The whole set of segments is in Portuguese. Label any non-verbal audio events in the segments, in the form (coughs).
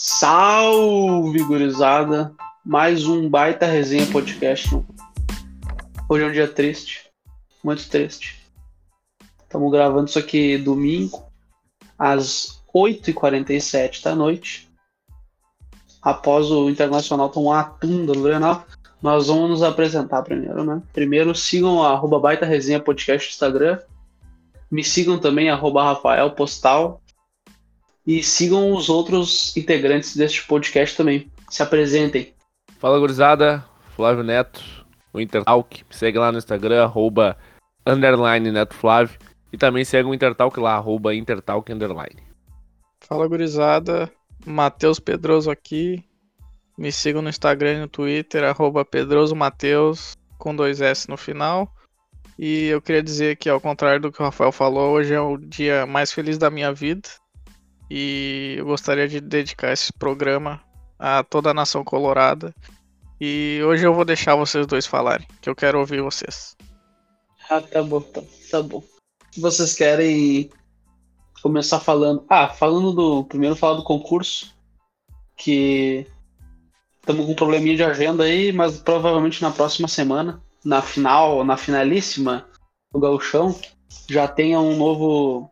Salve, gurizada! Mais um baita resenha podcast. Hoje é um dia triste, muito triste. Estamos gravando isso aqui domingo, às 8h47 da noite. Após o Internacional tomar a tunda do Grenal, nós vamos nos apresentar primeiro, né? Primeiro, sigam a arroba baita resenha podcast no Instagram. Me sigam também, arroba Rafael Postal. E sigam os outros integrantes deste podcast também. Se apresentem. Fala, gurizada. Flávio Neto, o Intertalk. Me segue lá no Instagram, arroba underline Neto Flávio. E também segue o Intertalk lá, arroba Intertalk underline. Fala, gurizada. Matheus Pedroso aqui. Me sigam no Instagram e no Twitter, arroba Pedroso Mateus, com dois S no final. E eu queria dizer que, ao contrário do que o Rafael falou, hoje é o dia mais feliz da minha vida. E eu gostaria de dedicar esse programa a toda a nação colorada. E hoje eu vou deixar vocês dois falarem, que eu quero ouvir vocês. Ah, tá bom, tá, tá bom. Vocês querem começar falando. Ah, falando do. Primeiro falar do concurso. Que estamos com um probleminha de agenda aí, mas provavelmente na próxima semana, na final, na finalíssima do Gauchão, já tenha um novo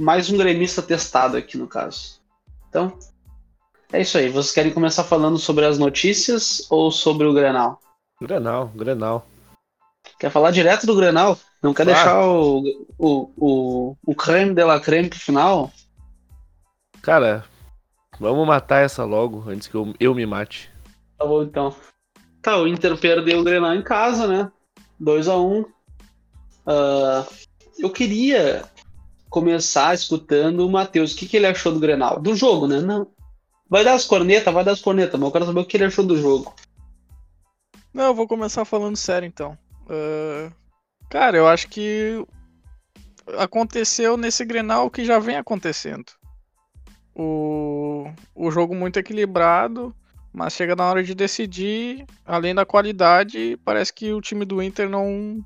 mais um gremista testado aqui no caso. Então, é isso aí. Vocês querem começar falando sobre as notícias ou sobre o Grenal? Grenal, Grenal. Quer falar direto do Grenal? Não quer deixar o, o, o, o creme de la creme pro final? Cara, vamos matar essa logo antes que eu, eu me mate. Tá bom, então. Tá, o Inter perdeu o Grenal em casa, né? 2x1. Um. Uh, eu queria começar escutando o Matheus. O que, que ele achou do Grenal? Do jogo, né? Não. Vai dar as cornetas, vai dar as cornetas, mas eu quero saber o que ele achou do jogo. Não, eu vou começar falando sério então. Uh, cara, eu acho que aconteceu nesse Grenal o que já vem acontecendo. O, o jogo muito equilibrado, mas chega na hora de decidir, além da qualidade, parece que o time do Inter não,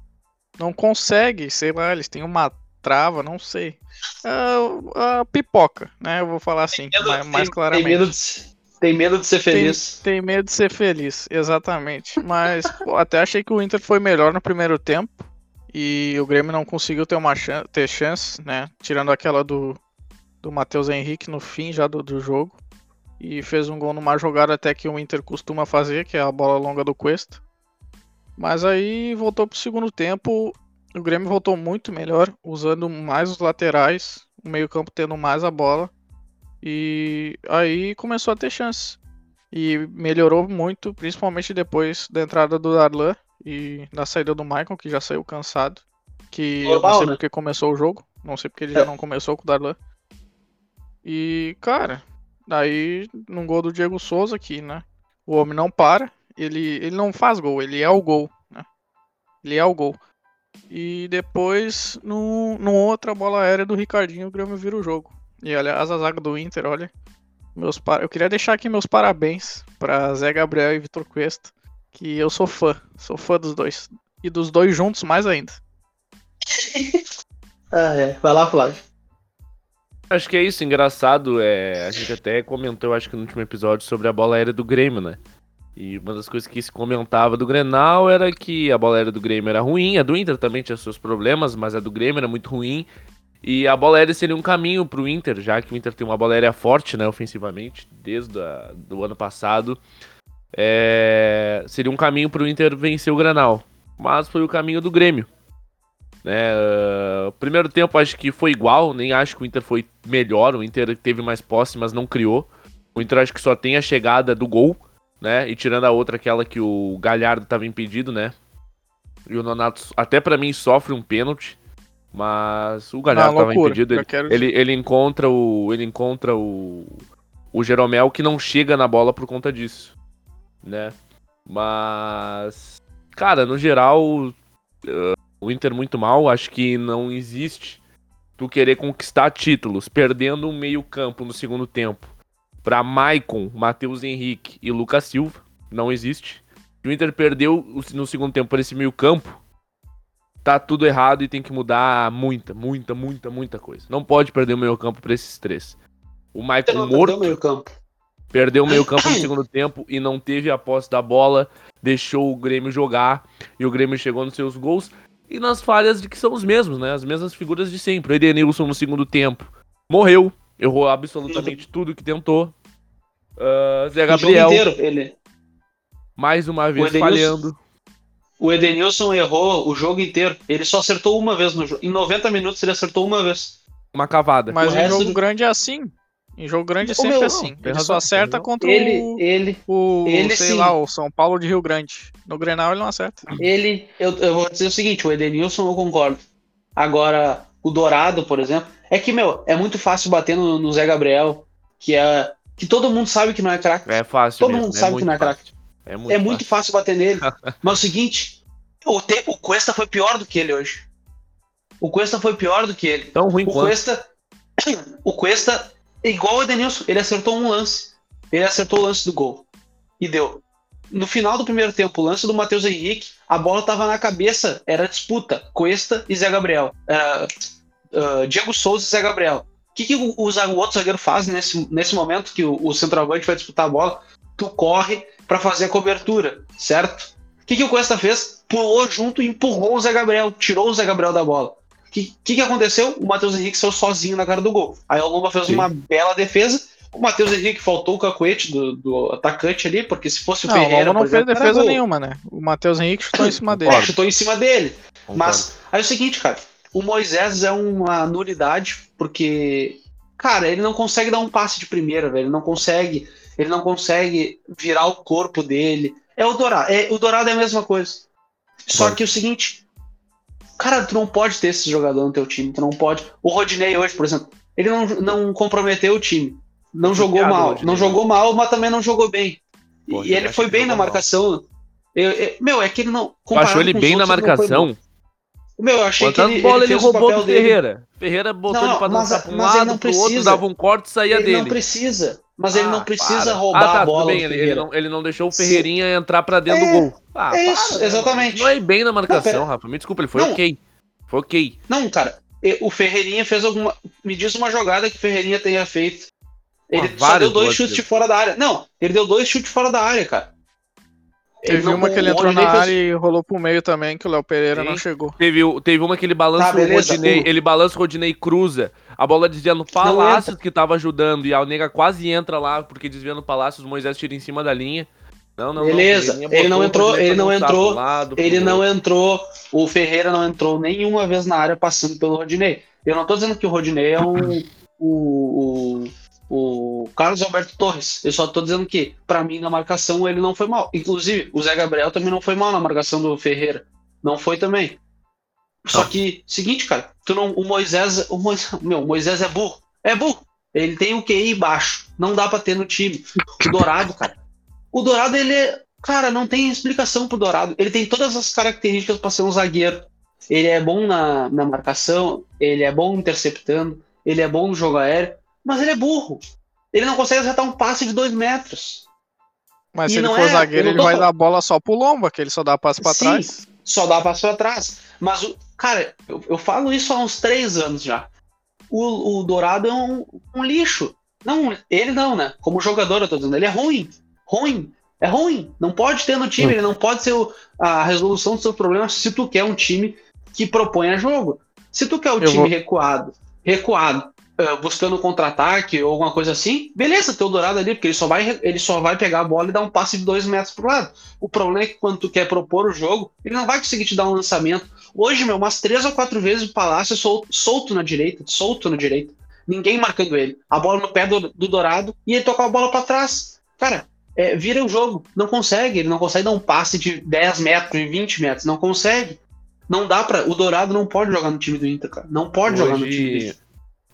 não consegue, sei lá, eles têm uma trava, não sei. A, a pipoca, né? Eu vou falar assim, medo, mais, mais, claramente. Tem medo, de, tem medo de ser feliz. Tem, tem medo de ser feliz, exatamente. Mas pô, (laughs) até achei que o Inter foi melhor no primeiro tempo. E o Grêmio não conseguiu ter uma chance, ter chance, né? Tirando aquela do, do Matheus Henrique no fim já do, do jogo. E fez um gol numa jogada até que o Inter costuma fazer, que é a bola longa do Cuesta. Mas aí voltou pro segundo tempo o Grêmio voltou muito melhor, usando mais os laterais, o meio-campo tendo mais a bola. E aí começou a ter chance. E melhorou muito, principalmente depois da entrada do Darlan e da saída do Michael, que já saiu cansado. Que Normal, eu não sei né? porque começou o jogo. Não sei porque ele é. já não começou com o Darlan. E, cara, daí num gol do Diego Souza aqui, né? O homem não para, ele, ele não faz gol, ele é o gol, né? Ele é o gol. E depois, no, no outra bola aérea do Ricardinho, o Grêmio vira o jogo. E aliás, a zaga do Inter, olha. Meus par... Eu queria deixar aqui meus parabéns para Zé Gabriel e Vitor Cuesta, que eu sou fã, sou fã dos dois. E dos dois juntos mais ainda. (laughs) ah, é. Vai lá, Flávio. Acho que é isso, engraçado. É, a gente até comentou, acho que no último episódio, sobre a bola aérea do Grêmio, né? E uma das coisas que se comentava do Grenal era que a bola aérea do Grêmio era ruim, a do Inter também tinha seus problemas, mas a do Grêmio era muito ruim. E a bola aérea seria um caminho para o Inter, já que o Inter tem uma bola aérea forte, né, ofensivamente, desde a, do ano passado. É, seria um caminho para o Inter vencer o Grenal, mas foi o caminho do Grêmio. Né, uh, primeiro tempo acho que foi igual, nem acho que o Inter foi melhor, o Inter teve mais posse, mas não criou. O Inter acho que só tem a chegada do gol né? E tirando a outra, aquela que o Galhardo estava impedido, né? E o Nonato, até para mim, sofre um pênalti. Mas o Galhardo estava impedido. Ele, quero... ele, ele, encontra o. Ele encontra o. O Jeromel que não chega na bola por conta disso. Né? Mas. Cara, no geral. Uh, o Inter muito mal. Acho que não existe tu querer conquistar títulos perdendo um meio-campo no segundo tempo para Maicon, Matheus Henrique e Lucas Silva. Não existe. O Inter perdeu no segundo tempo por esse meio campo. Tá tudo errado e tem que mudar muita, muita, muita, muita coisa. Não pode perder o meio campo para esses três. O Maicon morto. Meio campo. Perdeu o meio campo no segundo tempo e não teve a posse da bola, deixou o Grêmio jogar e o Grêmio chegou nos seus gols. E nas falhas de que são os mesmos, né? As mesmas figuras de sempre. O Edenilson no segundo tempo morreu, errou absolutamente tudo que tentou. Uh, Zé Gabriel. O jogo inteiro, ele. Mais uma vez Edenilson, falhando. O Edenilson errou o jogo inteiro. Ele só acertou uma vez no jogo. Em 90 minutos ele acertou uma vez. Uma cavada. Mas O em resto jogo grande é assim. Em jogo grande Ô, sempre meu, é assim. tem Ele razão, só acerta contra Ele, o, ele, o ele sei sim. lá, o São Paulo de Rio Grande. No Grenal ele não acerta. ele. Eu, eu vou dizer o seguinte: o Edenilson eu concordo. Agora, o Dourado, por exemplo. É que, meu, é muito fácil bater no, no Zé Gabriel, que é. Que todo mundo sabe que não é craque. É fácil. Todo mesmo, mundo sabe muito que não é craque. fácil. É muito, É muito fácil bater nele. (laughs) Mas o seguinte, o, te- o Cuesta foi pior do que ele hoje. O Cuesta foi pior do que ele. Tão ruim O quanto. Cuesta, (coughs) o Cuesta, é igual o Edenilson, ele acertou um lance. Ele acertou o lance do gol. E deu. No final do primeiro tempo, o lance do Matheus Henrique, a bola tava na cabeça, era disputa. Cuesta e Zé Gabriel. Era, ah, Diego Souza e Zé Gabriel. O que, que o, o o outro zagueiro faz nesse, nesse momento que o, o centroavante vai disputar a bola? Tu corre pra fazer a cobertura, certo? O que, que o Cuesta fez? Pulou junto e empurrou o Zé Gabriel, tirou o Zé Gabriel da bola. O que, que, que aconteceu? O Matheus Henrique saiu sozinho na cara do gol. Aí o Lomba fez Sim. uma bela defesa. O Matheus Henrique faltou o cacuete do, do atacante ali, porque se fosse o Não, o Ferreira, Lomba não fez exemplo, defesa nenhuma, né? O Matheus Henrique chutou em cima dele. É, chutou em cima dele. Concordo. Mas aí é o seguinte, cara, o Moisés é uma nulidade, porque, cara, ele não consegue dar um passe de primeira, velho. Ele não consegue, ele não consegue virar o corpo dele. É o Dourado. É, o Dourado é a mesma coisa. Só que o seguinte, cara, tu não pode ter esse jogador no teu time. Tu não pode. O Rodinei hoje, por exemplo, ele não, não comprometeu o time. Não jogou mal. Rodinei. Não jogou mal, mas também não jogou bem. Pô, e ele foi bem na marcação. Eu- eu- meu, é que ele não. Achou ele bem na outros, bom. marcação? Meu, eu achei Quantas que ele, bolas ele, ele roubou do dele. Ferreira? Ferreira botou Não, ele pra mas- dançar pra um mas ele lado, não pro outro, dava um corte e saía Ele dele. não precisa. Mas ele Ah, não precisa para. roubar ah, tá, a bola. Bem, ele, ele não, ele não deixou o Sim. Ferreirinha entrar pra dentro É, do gol. Ah, é isso, né, exatamente. Não é bem na marcação, Rafa. Me desculpa, ele foi Não. ok. Foi ok. Não, cara. O Ferreirinha fez alguma. Me diz uma jogada que o Ferreirinha tenha feito. Ele Ah, só deu dois chutes de fora da área. Não, ele deu dois chutes fora da área, cara. Teve uma que ele entrou na área e rolou pro meio também, que o Léo Pereira Sim. não chegou. Teve, teve uma que ele balança Tá, o. Rodinei, ele balança o Rodinei e cruza. A bola desvia no Palácios, que tava ajudando, e a Nega quase entra lá, porque desvia no Palácios, o Moisés tira em cima da linha. Não, não, Beleza, não. ele não entrou- ele não entrou, Lado, Ele não outro. entrou, o Ferreira não entrou nenhuma vez na área passando pelo Rodinei. Eu não tô dizendo que o Rodinei é um, o, o, o Carlos Alberto Torres. Eu só tô dizendo que, pra mim, na marcação ele não foi mal. Inclusive, o Zé Gabriel também não foi mal na marcação do Ferreira. Não foi também. Só Não. que, seguinte, cara, tu não, o Moisés, o Moisés, meu, o Moisés é burro. É burro. Ele tem o QI baixo. Não dá pra ter no time. O Dourado, cara. O Dourado, ele é. Cara, não tem explicação pro Dourado. Ele tem todas as características pra ser um zagueiro. Ele é bom na, na marcação, ele é bom interceptando, ele é bom no jogo aéreo, mas ele é burro. Ele não consegue acertar um passe de dois metros. Mas E se ele for é- zagueiro, ele vai falando- dar a bola só pro Lomba, que ele só dá passe pra Sim, trás. Só dá passo pra trás. Mas, o, cara, eu, eu falo isso há uns três anos já. O, o Dourado é um, um lixo. Não, ele não, né? Como jogador, eu tô dizendo, ele é ruim. Ruim. É ruim. Não pode ter no time, ele não pode ser o- a resolução dos seus problemas se tu quer um time que proponha jogo. Se tu quer o Eu time vou- recuado, recuado, eh, buscando contra-ataque ou alguma coisa assim, beleza, teu Dourado ali, porque ele só, vai, ele só vai pegar a bola e dar um passe de dois metros pro lado. O problema é que quando tu quer propor o jogo, ele não vai conseguir te dar um lançamento. Hoje, meu, umas três ou quatro vezes o Palácio sol- solto na direita, solto na direita. Ninguém marcando ele. A bola no pé do, do Dourado e ele toca a bola pra trás. Cara, é, vira o jogo. Não consegue. Ele não consegue dar um passe de 10 metros, de 20 metros. Não consegue. Não dá pra. O Dourado não pode jogar no time do Inter, cara. Não pode jogar no time do Hoje, Inter.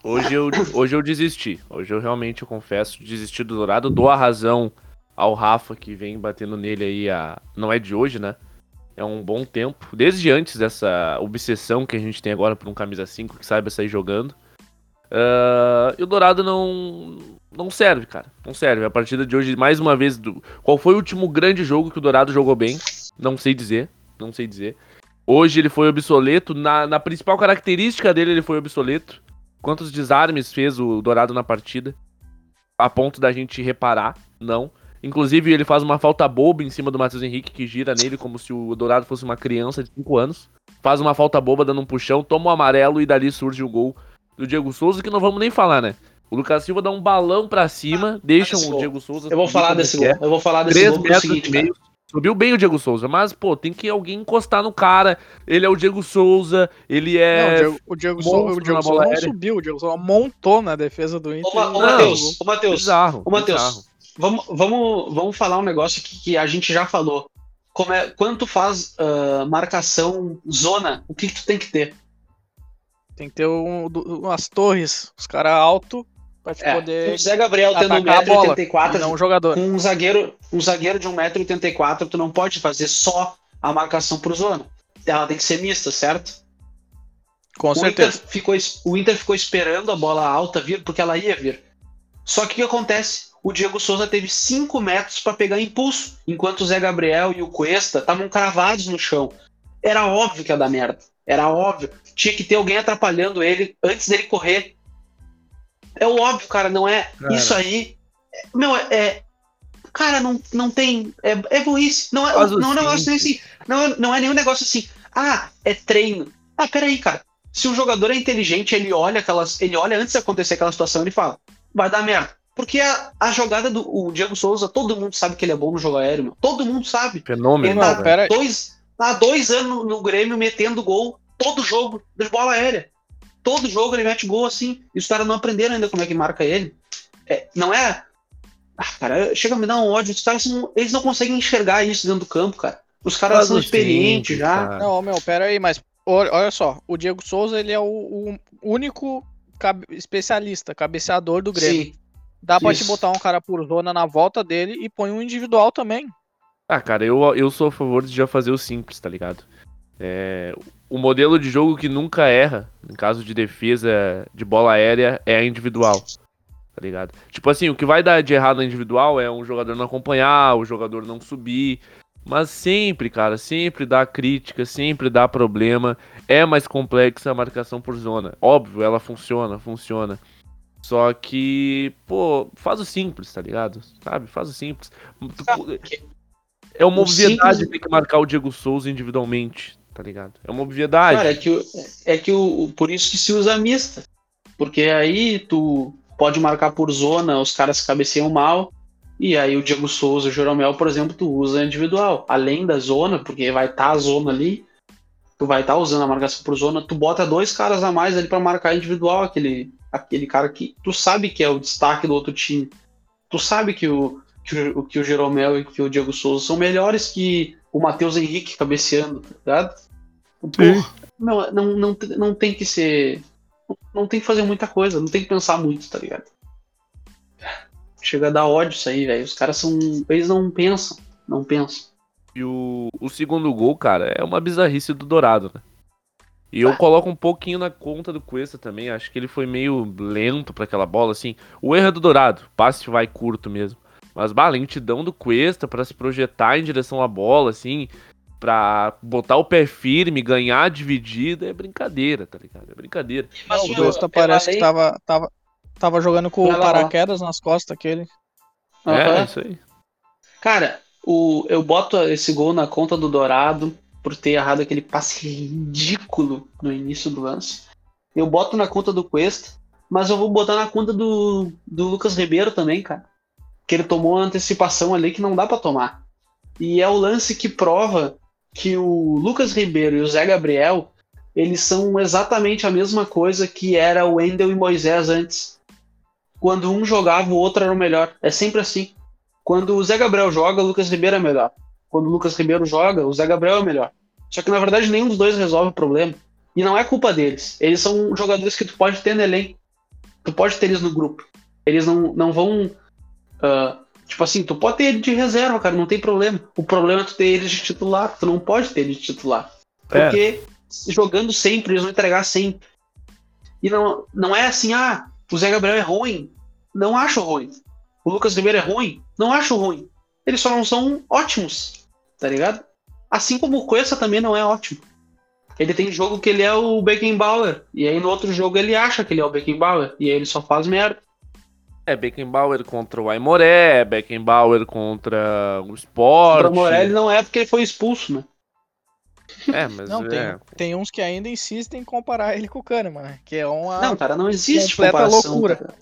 Hoje, eu, hoje eu desisti. Hoje eu realmente, eu confesso, desisti do Dourado. Dou a razão ao Rafa, que vem batendo nele aí, a... não é de hoje, né? É um bom tempo. Desde antes dessa obsessão que a gente tem agora por um camisa 5 que saiba sair jogando. Ah, e o Dourado não, não serve, cara. Não serve. A partida de hoje, mais uma vez, do... qual foi o último grande jogo que o Dourado jogou bem? Não sei dizer. Não sei dizer. Hoje ele foi obsoleto. Na, na principal característica dele, ele foi obsoleto. Quantos desarmes fez o Dourado na partida? a ponto da gente reparar, não. Inclusive, ele faz uma falta boba em cima do Matheus Henrique, que gira nele como se o Dourado fosse uma criança de 5 anos. Faz uma falta boba dando um puxão, toma o um amarelo e dali surge o gol do Diego Souza, que não vamos nem falar, né? O Lucas Silva dá um balão pra cima, ah, deixa o Diego Souza. Eu vou falar desse gol. Eu vou falar desse gol metros seguinte, meio, Subiu bem o Diego Souza, mas, pô, tem que alguém encostar no cara. Ele é o Diego Souza, ele é. Não, o Diego, Souza, o Diego Souza não subiu, o Diego Souza montou na defesa do Inter. Ô, Matheus, ô, Matheus, ô, Matheus, vamos, vamos, vamos falar um negócio que, que a gente já falou. Como é, quando tu faz uh, marcação zona, o que, que tu tem que ter? Tem que ter um, umas torres, os caras alto pra te é, poder. O Zé Gabriel tendo 1,84m, não um jogador. Com um zagueiro, um zagueiro de 1,84m, tu não pode fazer só a marcação pro zona. Ela tem que ser mista, certo? Com o certeza. Inter ficou, o Inter ficou esperando a bola alta vir, porque ela ia vir. Só que o que acontece? O Diego Souza teve 5 metros para pegar impulso, enquanto o Zé Gabriel e o Cuesta estavam cravados no chão. Era óbvio que ia dar merda. Era óbvio. Tinha que ter alguém atrapalhando ele antes dele correr. É o óbvio, cara, não é cara. isso aí. Meu, é, é. Cara, não, não tem. É, é burrice. Não é, não é um negócio assim. Não, é, não é nenhum negócio assim. Ah, é treino. Ah, peraí, cara. Se o jogador é inteligente, ele olha aquelas. Ele olha antes de acontecer aquela situação, ele fala: vai dar merda. Porque a, a jogada do o Diego Souza, todo mundo sabe que ele é bom no jogo aéreo, meu. Todo mundo sabe. Fenômeno, ele tá dois, há dois anos no Grêmio metendo gol todo jogo de bola aérea. Todo jogo ele mete gol assim. E os caras não aprenderam ainda como é que marca ele. É, não é. Ah, cara, chega a me dar um ódio. Os caras não, eles não conseguem enxergar isso dentro do campo, cara. Os caras são experientes já. Cara. Não, meu, pera aí, mas olha só. O Diego Souza, ele é o, o único cabe especialista, cabeceador do Grêmio. Sim. Dá pra Isso. te botar um cara por zona na volta dele e põe um individual também. Ah, cara, eu, eu sou a favor de já fazer o simples, tá ligado? É, o modelo de jogo que nunca erra, em caso de defesa de bola aérea, é a individual. Tá ligado? Tipo assim, o que vai dar de errado na individual é um jogador não acompanhar, o jogador não subir. Mas sempre, cara, sempre dá crítica, sempre dá problema. É mais complexa a marcação por zona. Óbvio, ela funciona, funciona. Só que, pô, faz o simples, tá ligado? Sabe? Faz o simples. É uma obviedade ter que marcar o Diego Souza individualmente, tá ligado? É uma obviedade. Cara, é que, é que o, por isso que se usa mista. Porque aí tu pode marcar por zona, os caras cabeceiam mal, e aí o Diego Souza, o Jeromel, por exemplo, tu usa individual. Além da zona, porque vai estar tá a zona ali, tu vai estar tá usando a marcação por zona, tu bota dois caras a mais ali para marcar individual, aquele, aquele cara que tu sabe que é o destaque do outro time. Tu sabe que o, que o, que o Jeromel e que o Diego Souza são melhores que o Matheus Henrique cabeceando, tá ligado? Não, não, não, não tem que ser. Não tem que fazer muita coisa, não tem que pensar muito, tá ligado? Chega a dar ódio isso aí, velho. Os caras são. Eles não pensam. Não pensam. E o, o segundo gol, cara, é uma bizarrice do Dourado, né? E eu ah. coloco um pouquinho na conta do Cuesta também. Acho que ele foi meio lento para aquela bola, assim. O erro é do Dourado. Passe vai curto mesmo. Mas, bah, lentidão do Cuesta para se projetar em direção à bola, assim pra botar o pé firme, ganhar a dividida, é brincadeira, tá ligado? É brincadeira. Mas, o Costa parece falei... que tava, tava, tava jogando com o paraquedas nas costas aquele. Uhum. É, isso aí. Cara, o, eu boto esse gol na conta do Dourado por ter errado aquele passe ridículo no início do lance. Eu boto na conta do Cuesta, mas eu vou botar na conta do, do Lucas Ribeiro também, cara. Que ele tomou uma antecipação ali que não dá para tomar. E é o lance que prova que o Lucas Ribeiro e o Zé Gabriel, eles são exatamente a mesma coisa que era o Wendel e Moisés antes. Quando um jogava, o outro era o melhor. É sempre assim. Quando o Zé Gabriel joga, o Lucas Ribeiro é melhor. Quando o Lucas Ribeiro joga, o Zé Gabriel é melhor. Só que na verdade nenhum dos dois resolve o problema. E não é culpa deles. Eles são jogadores que tu pode ter no elenco. Tu pode ter eles no grupo. Eles não, não vão uh, Tipo assim, tu pode ter ele de reserva, cara, não tem problema. O problema é tu ter ele de titular. Tu não pode ter ele de titular. Porque é. jogando sempre, eles vão entregar sempre. E não, não é assim, ah, o Zé Gabriel é ruim. Não acho ruim. O Lucas Ribeiro é ruim. Não acho ruim. Eles só não são ótimos. Tá ligado? Assim como o Cuesta também não é ótimo. Ele tem jogo que ele é o Beckenbauer. E aí no outro jogo ele acha que ele é o Beckenbauer. E aí ele só faz merda. É Beckenbauer contra o Aimoré, Beckenbauer contra o Sport. O Morelli não é porque ele foi expulso, né? É, mas Não, tem, é. tem uns que ainda insistem em comparar ele com o Kahneman, né? Que é uma. Não, cara, não existe completa comparação. loucura. Cara.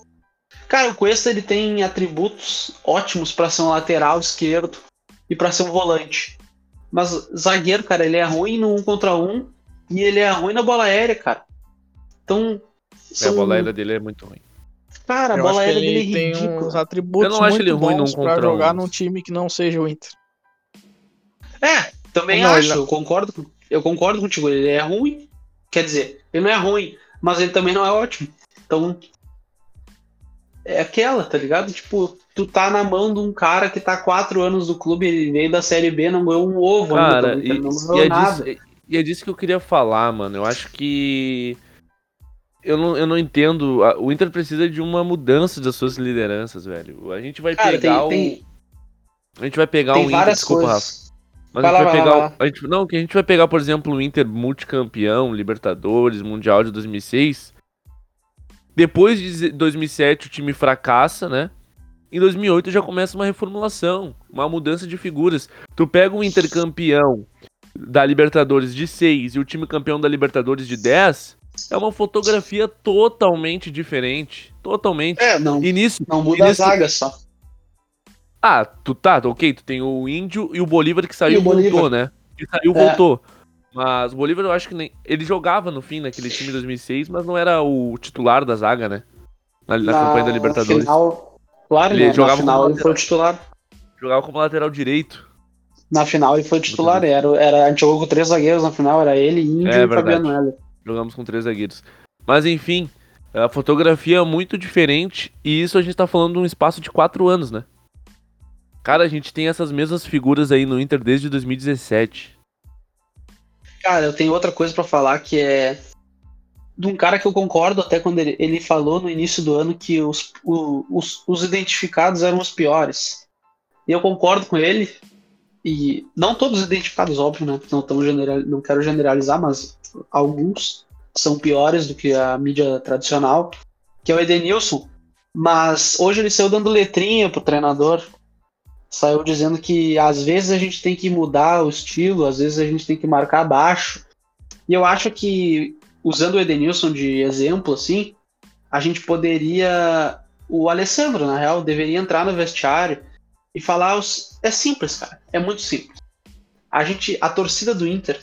Cara, o Cuesta ele tem atributos ótimos pra ser um lateral esquerdo e pra ser um volante. Mas zagueiro, cara, ele é ruim no um contra um e ele é ruim na bola aérea, cara. Então, É, são- a bola aérea dele é muito ruim. Cara, a eu bola acho que aérea ele dele é tem uns atributos Eu não acho muito ele ruim num bons pra jogar um. num time que não seja o Inter. É, também Não, acho, ele- eu concordo, com- eu concordo contigo, ele é ruim, quer dizer, ele não é ruim, mas ele também não é ótimo. Então, é aquela, tá ligado? Tipo, tu tá na mão de um cara que tá há quatro anos no clube, ele veio da Série B, não ganhou um ovo Cara, ainda, e, não e ganhou é nada. disso, e é disso que eu queria falar, mano. Eu acho que. Eu não, eu não entendo. O Inter precisa de uma mudança das suas lideranças, velho. A gente vai Cara, pegar tem, o. tem, A gente vai pegar tem o Inter. Desculpa, Rafa. coisas. Mas Vai a gente lá, vai vai pegar. lá, o- a gente, não, que a gente vai pegar, por exemplo, o Inter multicampeão, Libertadores, Mundial de 2006. Depois de 2007 o time fracassa, né? Em 2008 já começa uma reformulação, uma mudança de figuras. Tu pega o Inter campeão da Libertadores de 6 e o time campeão da Libertadores de 10, é uma fotografia totalmente diferente. Totalmente. É, não, E nisso, não muda a nesse- zaga só. ah, tu tá, ok, tu tem o Índio e o Bolívar que saiu E Bolívar. voltou, né? Que saiu e É. voltou. Mas o Bolívar eu acho que nem. Ele jogava no fim naquele time de 2006, mas não era o titular da zaga, né? Na, na campanha da Libertadores. Final, claro, Ele né? jogava na final como ele foi o titular. Jogava como lateral direito. Na final ele foi o titular, era, era, a gente jogou com três zagueiros na final, era ele, Índio É e verdade. Fabiano Heller. Jogamos com três zagueiros. Mas enfim, a fotografia é muito diferente e isso a gente tá falando de um espaço de quatro anos, né? Cara, a gente tem essas mesmas figuras aí no Inter desde 2017. Cara, eu tenho outra coisa pra falar que é de um cara que eu concordo até quando ele, ele falou no início do ano que os, o- os, os identificados eram os piores. E eu concordo com ele. E não todos os identificados, óbvio, né? Não, tão general, não quero generalizar, mas alguns são piores do que a mídia tradicional, que é o Edenilson. Mas hoje ele saiu dando letrinha pro treinador. Saiu dizendo que às vezes a gente tem que mudar o estilo, às vezes a gente tem que marcar baixo. E eu acho que, usando o Edenilson de exemplo, assim, a gente poderia. O Alessandro, na real, deveria entrar no vestiário e falar. Os... É simples, cara. É muito simples. A gente. A torcida do Inter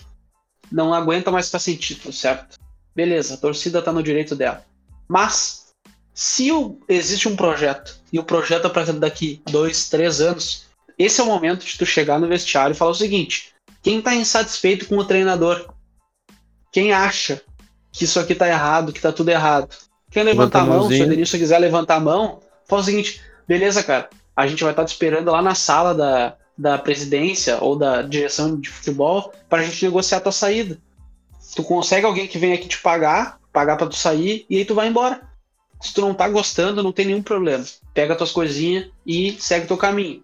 não aguenta mais ficar sem título, certo? Beleza, a torcida tá no direito dela. Mas se o- existe um projeto e o projeto é para daqui dois, três anos, esse é o momento de tu chegar no vestiário e falar o seguinte: quem tá insatisfeito com o treinador? Quem acha que isso aqui tá errado, que tá tudo errado? Quem Levanta levantar a a mão, se o. Denilson quiser levantar a mão, fala o seguinte: beleza, cara, a gente vai estar te esperando lá na sala da, da presidência ou da direção de futebol para a gente negociar a tua saída. Tu consegue alguém que vem aqui te pagar, pagar para tu sair e aí tu vai embora. Se tu não tá gostando, não tem nenhum problema. Pega tuas coisinhas e segue teu caminho.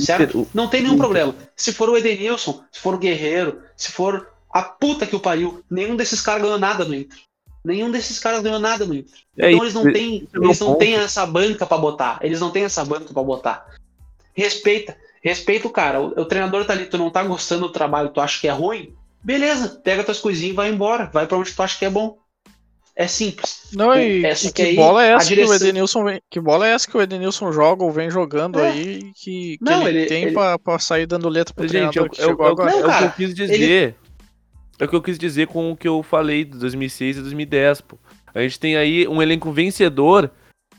Certo? Não tem nenhum problema. Se for o Edenilson, se for o Guerreiro, se for a puta que o pariu, nenhum desses caras ganhou nada no Inter. Nenhum desses caras ganhou nada no Inter. É então eles não têm, é eles não têm essa banca pra botar. Eles não têm essa banca pra botar. Respeita, respeita o cara. O, o treinador tá ali, tu não tá gostando do trabalho, tu acha que é ruim? Beleza, pega tuas coisinhas e vai embora. Vai pra onde tu acha que é bom. É simples. Não, e, Essa e que que aí, bola é essa que o direção- Edenilson vem, que bola é essa que o Edenilson joga ou vem jogando É. aí que, que Não, ele, ele- tem ele- Pra, pra sair dando letra pro Gente, é, treinador o- que é o- chegou é o- agora? é o que Cara, eu quis dizer. É o que eu quis dizer com o que eu falei de 2006 e 2010, pô. A gente tem aí um elenco vencedor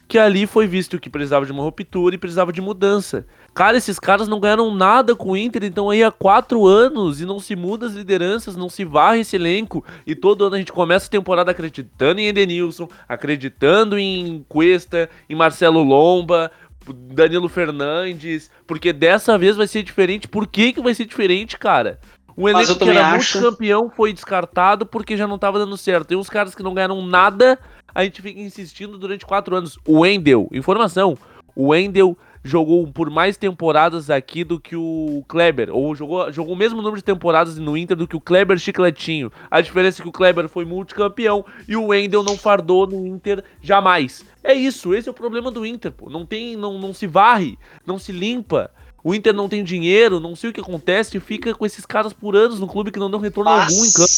que ali foi visto que precisava de uma ruptura e precisava de mudança. Cara, esses caras não ganharam nada com o Inter, então aí há quatro anos e não se muda as lideranças, não se varre esse elenco. E todo ano a gente começa a temporada acreditando em Edenilson, acreditando em Cuesta, em Marcelo Lomba, Danilo Fernandes, porque dessa vez vai ser diferente. Por que, que vai ser diferente, cara? O Mas elenco que era acho- multicampeão foi descartado porque já não tava dando certo. Tem uns caras que não ganharam nada, a gente fica insistindo durante quatro anos. O Wendel, informação, o Wendel jogou por mais temporadas aqui do que o Kleber, ou jogou, jogou o mesmo número de temporadas no Inter do que o Kleber Chicletinho. A diferença é que o Kleber foi multicampeão e o Wendel não fardou no Inter jamais. É isso, esse é o problema do Inter, pô. Não tem, não, não se varre, não se limpa. O Inter não tem dinheiro, não sei o que acontece, e fica com esses caras por anos no clube que não dão retorno Mas, algum em campo.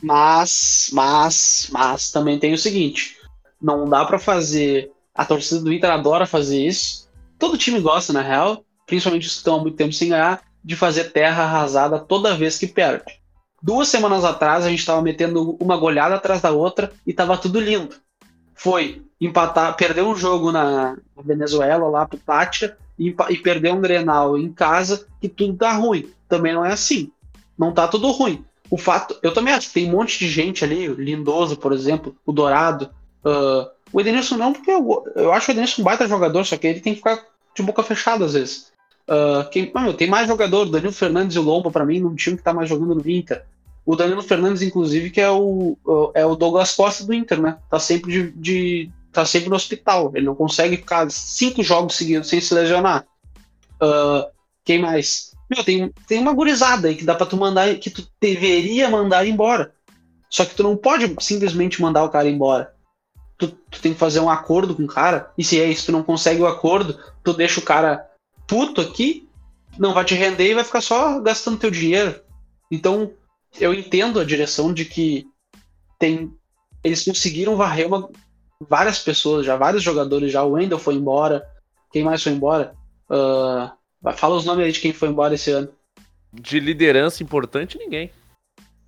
mas, mas, mas também tem o seguinte: não dá pra fazer. A torcida do Inter adora fazer isso. Todo time gosta, na real, principalmente os que estão há muito tempo sem ganhar, de fazer terra arrasada toda vez que perde. Duas semanas atrás a gente estava metendo uma goleada atrás da outra e tava tudo lindo. Foi empatar, perder um jogo na Venezuela lá pro Tátia e, e perder um Grenal em casa que tudo tá ruim. Também não é assim. Não tá tudo ruim. O fato, eu também acho que tem um monte de gente ali, Lindoso, por exemplo, o Dourado, ah, o Edenilson não, porque eu, eu acho o Edenilson um baita jogador, só que ele tem que ficar de boca fechada às vezes. Ah, quem, mano, tem mais jogador, Danilo Fernandes e o Lomba, pra mim, num time que tá mais jogando no Inter. O Danilo Fernandes, inclusive, que é o, é o Douglas Costa do Inter, né? Tá sempre de, de- tá sempre no hospital. Ele não consegue ficar cinco jogos seguidos sem se lesionar. Ah, quem mais? Meu, tem, tem uma gurizada aí que dá pra tu mandar, que tu deveria mandar embora. Só que tu não pode simplesmente mandar o cara embora. Tu, tu tem que fazer um acordo com o cara. E se é isso, tu não consegue o acordo, tu deixa o cara puto aqui, não vai te render e vai ficar só gastando teu dinheiro. Então, eu entendo a direção de que tem eles conseguiram varrer uma, várias pessoas já, vários jogadores já. O Wendel foi embora. Quem mais foi embora? Ah, fala os nomes aí de quem foi embora esse ano. De liderança importante, ninguém.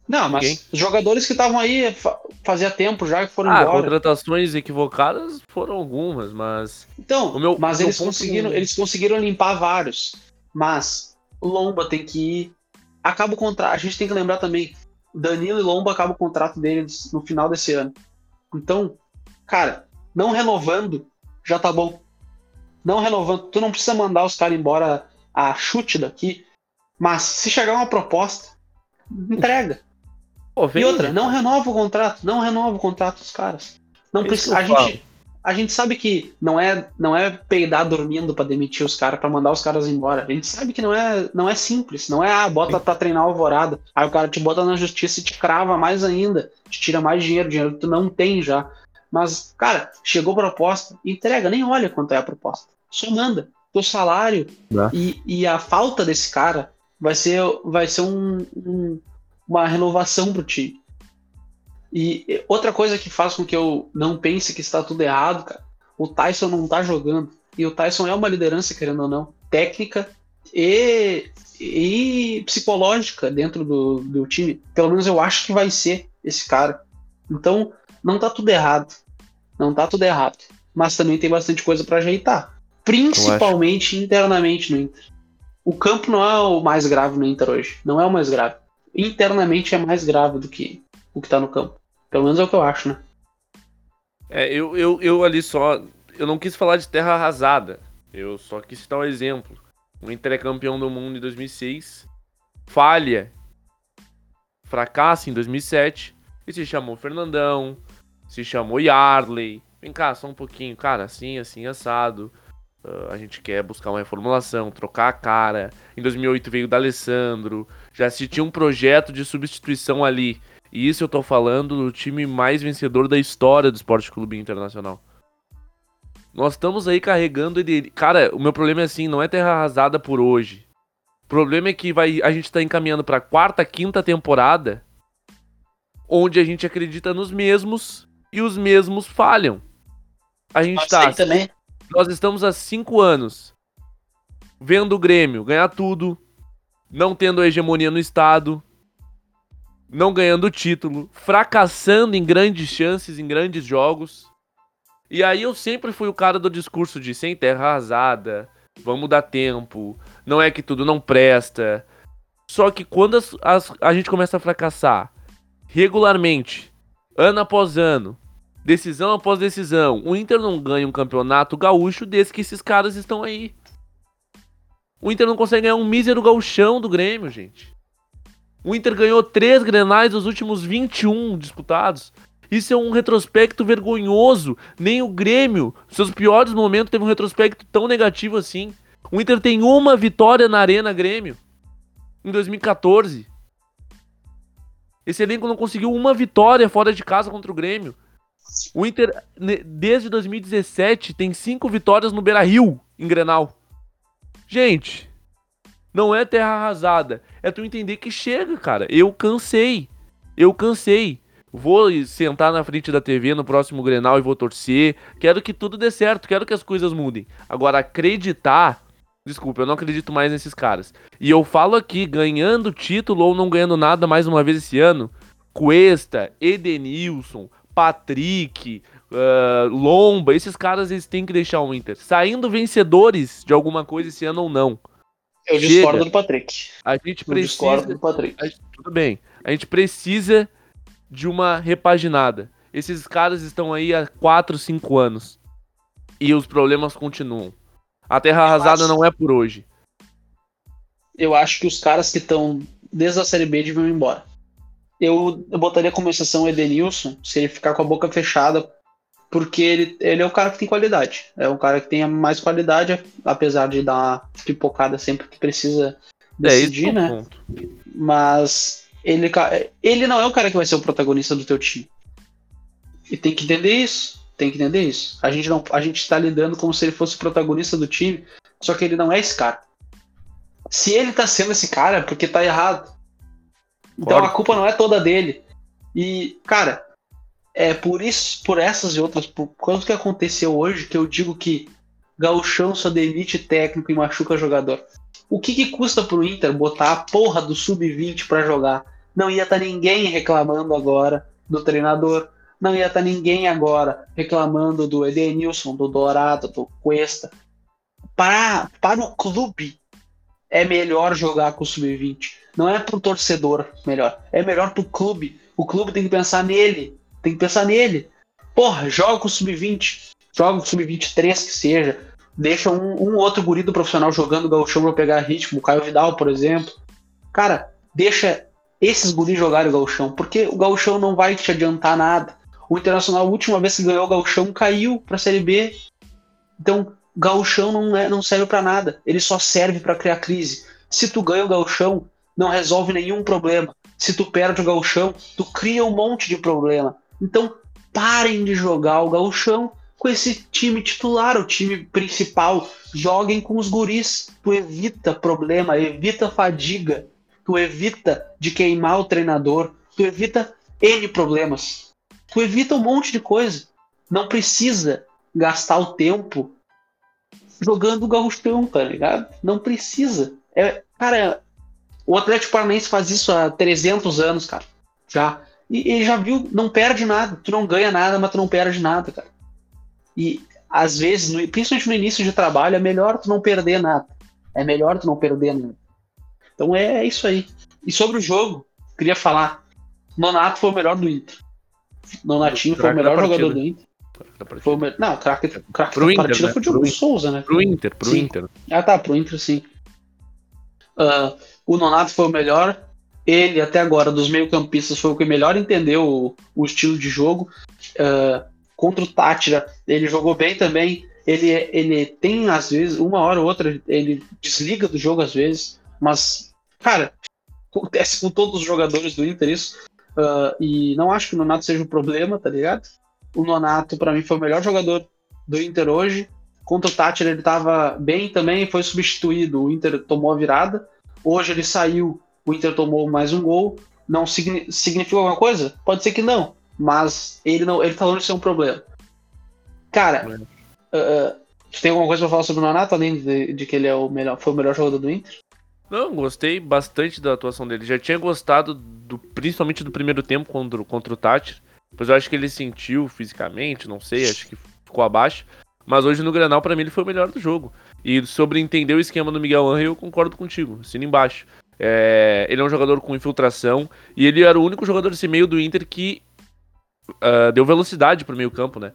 Não, mas Ninguém. os jogadores que estavam aí fa- fazia tempo já que foram Ah, embora. contratações equivocadas foram algumas, mas. Então, O meu- mas eles ponto- conseguiram, eles conseguiram limpar vários. Mas o Lomba tem que ir. Acaba o contrato. A gente tem que lembrar também. Danilo e Lomba acaba o contrato deles no final desse ano. Então, cara, não renovando já tá bom. Não renovando, tu não precisa mandar os caras embora a chute daqui. Mas se chegar uma proposta, entrega. Pô, E outra, não renova o contrato, não renova o contrato dos caras. Não precisa. A gente, a gente sabe que não é, não é peidar dormindo pra demitir os caras, pra mandar os caras embora. A gente sabe que não é, não é simples, não é ah, bota pra treinar alvorada. Aí o cara te bota na justiça e te crava mais ainda, te tira mais dinheiro, dinheiro que tu não tem já. Mas, cara, chegou proposta, entrega, nem olha quanto é a proposta. Só manda. Teu salário e, e a falta desse cara vai ser, vai ser um- um, uma renovação pro time. E outra coisa que faz com que eu não pense que está tudo errado, cara, o Tyson não tá jogando. E o Tyson é uma liderança, querendo ou não, técnica e, e psicológica dentro do, do time. Pelo menos eu acho que vai ser esse cara. Então, não tá tudo errado. Não tá tudo errado. Mas também tem bastante coisa para ajeitar. Principalmente internamente no Inter. O campo não é o mais grave no Inter hoje. Não é o mais grave. Internamente é mais grave do que o que tá no campo. Pelo menos é o que eu acho, né? É, eu, eu, eu ali só. Eu não quis falar de terra arrasada. Eu só quis citar um exemplo. O Inter é campeão do mundo em 2006. Falha. Fracassa em 2007. E se chamou Fernandão. Se chamou Yarley. Vem cá, só um pouquinho. Cara, assim, assim, assado. Ah, a gente quer buscar uma reformulação, trocar a cara. Em 2008 veio o D'Alessandro. Já se tinha um projeto de substituição ali. E isso eu tô falando do time mais vencedor da história do Esporte Clube Internacional. Nós estamos aí carregando ele. Cara, o meu problema é assim, não é terra arrasada por hoje. O problema é que vai, a gente tá encaminhando pra quarta, quinta temporada, onde a gente acredita nos mesmos e os mesmos falham. A gente Pode tá também. nós estamos há cinco anos vendo o Grêmio ganhar tudo, não tendo a hegemonia no estado, não ganhando o título, fracassando em grandes chances, em grandes jogos. E aí eu sempre fui o cara do discurso de sem terra arrasada, vamos dar tempo, não é que tudo não presta. Só que quando as- as- a gente começa a fracassar regularmente, ano após ano, decisão após decisão, o Inter não ganha um campeonato gaúcho desde que esses caras estão aí. O Inter não consegue ganhar um mísero gauchão do Grêmio, gente. O Inter ganhou três grenais dos últimos 21 disputados. Isso é um retrospecto vergonhoso. Nem o Grêmio, seus piores momentos, teve um retrospecto tão negativo assim. O Inter tem uma vitória na Arena Grêmio em 2014. Esse elenco não conseguiu uma vitória fora de casa contra o Grêmio. O Inter, desde 2017, tem cinco vitórias no Beira Rio, em Grenal. Gente, não é terra arrasada. É tu entender que chega, cara. Eu cansei. Eu cansei. Vou sentar na frente da TV no próximo Grenal e vou torcer. Quero que tudo dê certo. Quero que as coisas mudem. Agora, acreditar. Desculpa, eu não acredito mais nesses caras. E eu falo aqui, ganhando título ou não ganhando nada mais uma vez esse ano. Cuesta, Edenilson, Patrick, uh, Lomba, esses caras eles têm que deixar o Inter. Saindo vencedores de alguma coisa esse ano ou não. Eu Chega. discordo do Patrick. A gente eu precisa. Discordo do Patrick. Gente, tudo bem. A gente precisa de uma repaginada. Esses caras estão aí há 4, 5 anos. E os problemas continuam. A Terra Arrasada acho... não é por hoje. Eu acho que os caras que estão desde a Série B deviam ir embora. Eu, eu botaria como exceção o Edenilson, se ele ficar com a boca fechada porque ele, ele é o cara que tem qualidade. É um cara que tem mais qualidade, apesar de dar uma pipocada sempre que precisa decidir, é, né? Ponto. Mas ele, ele não é o cara que vai ser o protagonista do teu time. E tem que entender isso. Tem que entender isso. A gente não, a gente está lidando como se ele fosse o protagonista do time, só que ele não é esse cara. Se ele tá sendo esse cara, é porque tá errado. Então a culpa não é toda dele. E, cara, é por isso, por essas e outras, por quanto que aconteceu hoje, que eu digo que Gauchão só demite técnico e machuca jogador. O que, que custa pro Inter botar a porra do sub-20 para jogar? Não ia estar tá ninguém reclamando agora do treinador. Não ia estar tá ninguém agora reclamando do Edenilson, do Dourado, do Cuesta. Para, para o clube é melhor jogar com o sub-20. Não é pro torcedor melhor. É melhor pro clube. O clube tem que pensar nele. Tem que pensar nele. Porra, joga com o sub-20. Joga com o sub-23 que seja. Deixa um, um, outro guri do profissional jogando o gauchão pra pegar ritmo. O Caio Vidal, por exemplo. Cara, deixa esses guris jogarem o gauchão. Porque o gauchão não vai te adiantar nada. O Internacional, a última vez que ganhou o gauchão, caiu pra Série B. Então, gauchão não, é, não serve para nada. Ele só serve para criar crise. Se tu ganha o gauchão, não resolve nenhum problema. Se tu perde o gauchão, tu cria um monte de problema. Então, parem de jogar o gauchão com esse time titular, o time principal. Joguem com os guris. Tu evita problema, evita fadiga. Tu evita de queimar o treinador. Tu evita N problemas. Tu evita um monte de coisa. Não precisa gastar o tempo jogando o gauchão, tá ligado? Não precisa. É, cara, o Atlético Paranaense faz isso há 300 anos, cara. Já. E, e já viu, não perde nada. Tu não ganha nada, mas tu não perde nada, cara. E às vezes, no, principalmente no início de trabalho, é melhor tu não perder nada. É melhor tu não perder nada. Então é, é isso aí. E sobre o jogo, queria falar. Nonato foi o melhor do Inter. Nonatinho foi o melhor jogador do Inter. Foi o me... Não, craque, craque da Inter, partida né? foi o Diogo Souza, né? Pro Inter, pro sim. Inter. Ah tá, pro Inter sim. Uh, o Nonato foi o melhor ele, até agora, dos meio-campistas, foi o que melhor entendeu o, o estilo de jogo. Uh, contra o Tátira, ele jogou bem também. Ele, ele tem, às vezes, uma hora ou outra, ele desliga do jogo às vezes, mas, cara, acontece com todos os jogadores do Inter isso. Uh, e não acho que o Nonato seja um problema, tá ligado? O Nonato, para mim, foi o melhor jogador do Inter hoje. Contra o Tátira, ele tava bem também, foi substituído. O Inter tomou a virada. Hoje ele saiu o Inter tomou mais um gol. Não significa alguma coisa? Pode ser que não, mas ele não, ele tá longe de ser um problema. Cara, uh, tem alguma coisa pra falar sobre o Nonato, além de, de, que ele é o melhor, foi o melhor jogador do Inter? Não, gostei bastante da atuação dele. Já tinha gostado, do, principalmente do primeiro tempo contra, contra o Tati. Pois eu acho que ele sentiu fisicamente, não sei, acho que ficou abaixo. Mas hoje no Granal, para mim, ele foi o melhor do jogo. E sobre entender o esquema do Miguel Angel, eu concordo contigo, assina embaixo. É, ele é um jogador com infiltração e ele era o único jogador desse meio do Inter que uh, deu velocidade pro meio campo, né?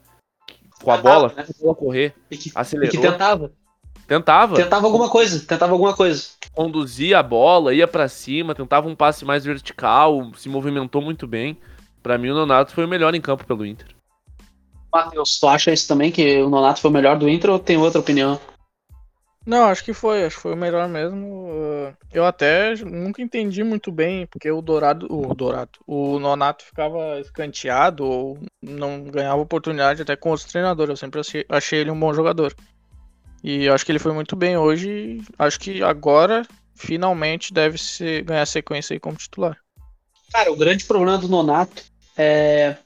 Com a bola, né? a correr, e que, acelerou. E que tentava. Tentava. Tentava alguma coisa, tentava alguma coisa. Conduzia a bola, ia para cima, tentava um passe mais vertical, se movimentou muito bem. Pra mim, o Nonato foi o melhor em campo pelo Inter. Matheus, tu acha isso também, que o Nonato foi o melhor do Inter ou tem outra opinião? Não, acho que foi, acho que foi o melhor mesmo. Uh, Eu até nunca entendi muito bem, porque o Dourado, o Dourado, o Nonato ficava escanteado ou não ganhava oportunidade até com outros treinadores. Eu sempre achei, achei ele um bom jogador. E acho que ele foi muito bem hoje. Acho que agora, finalmente, deve ser, ganhar sequência aí como titular. Cara, o grande problema do Nonato é,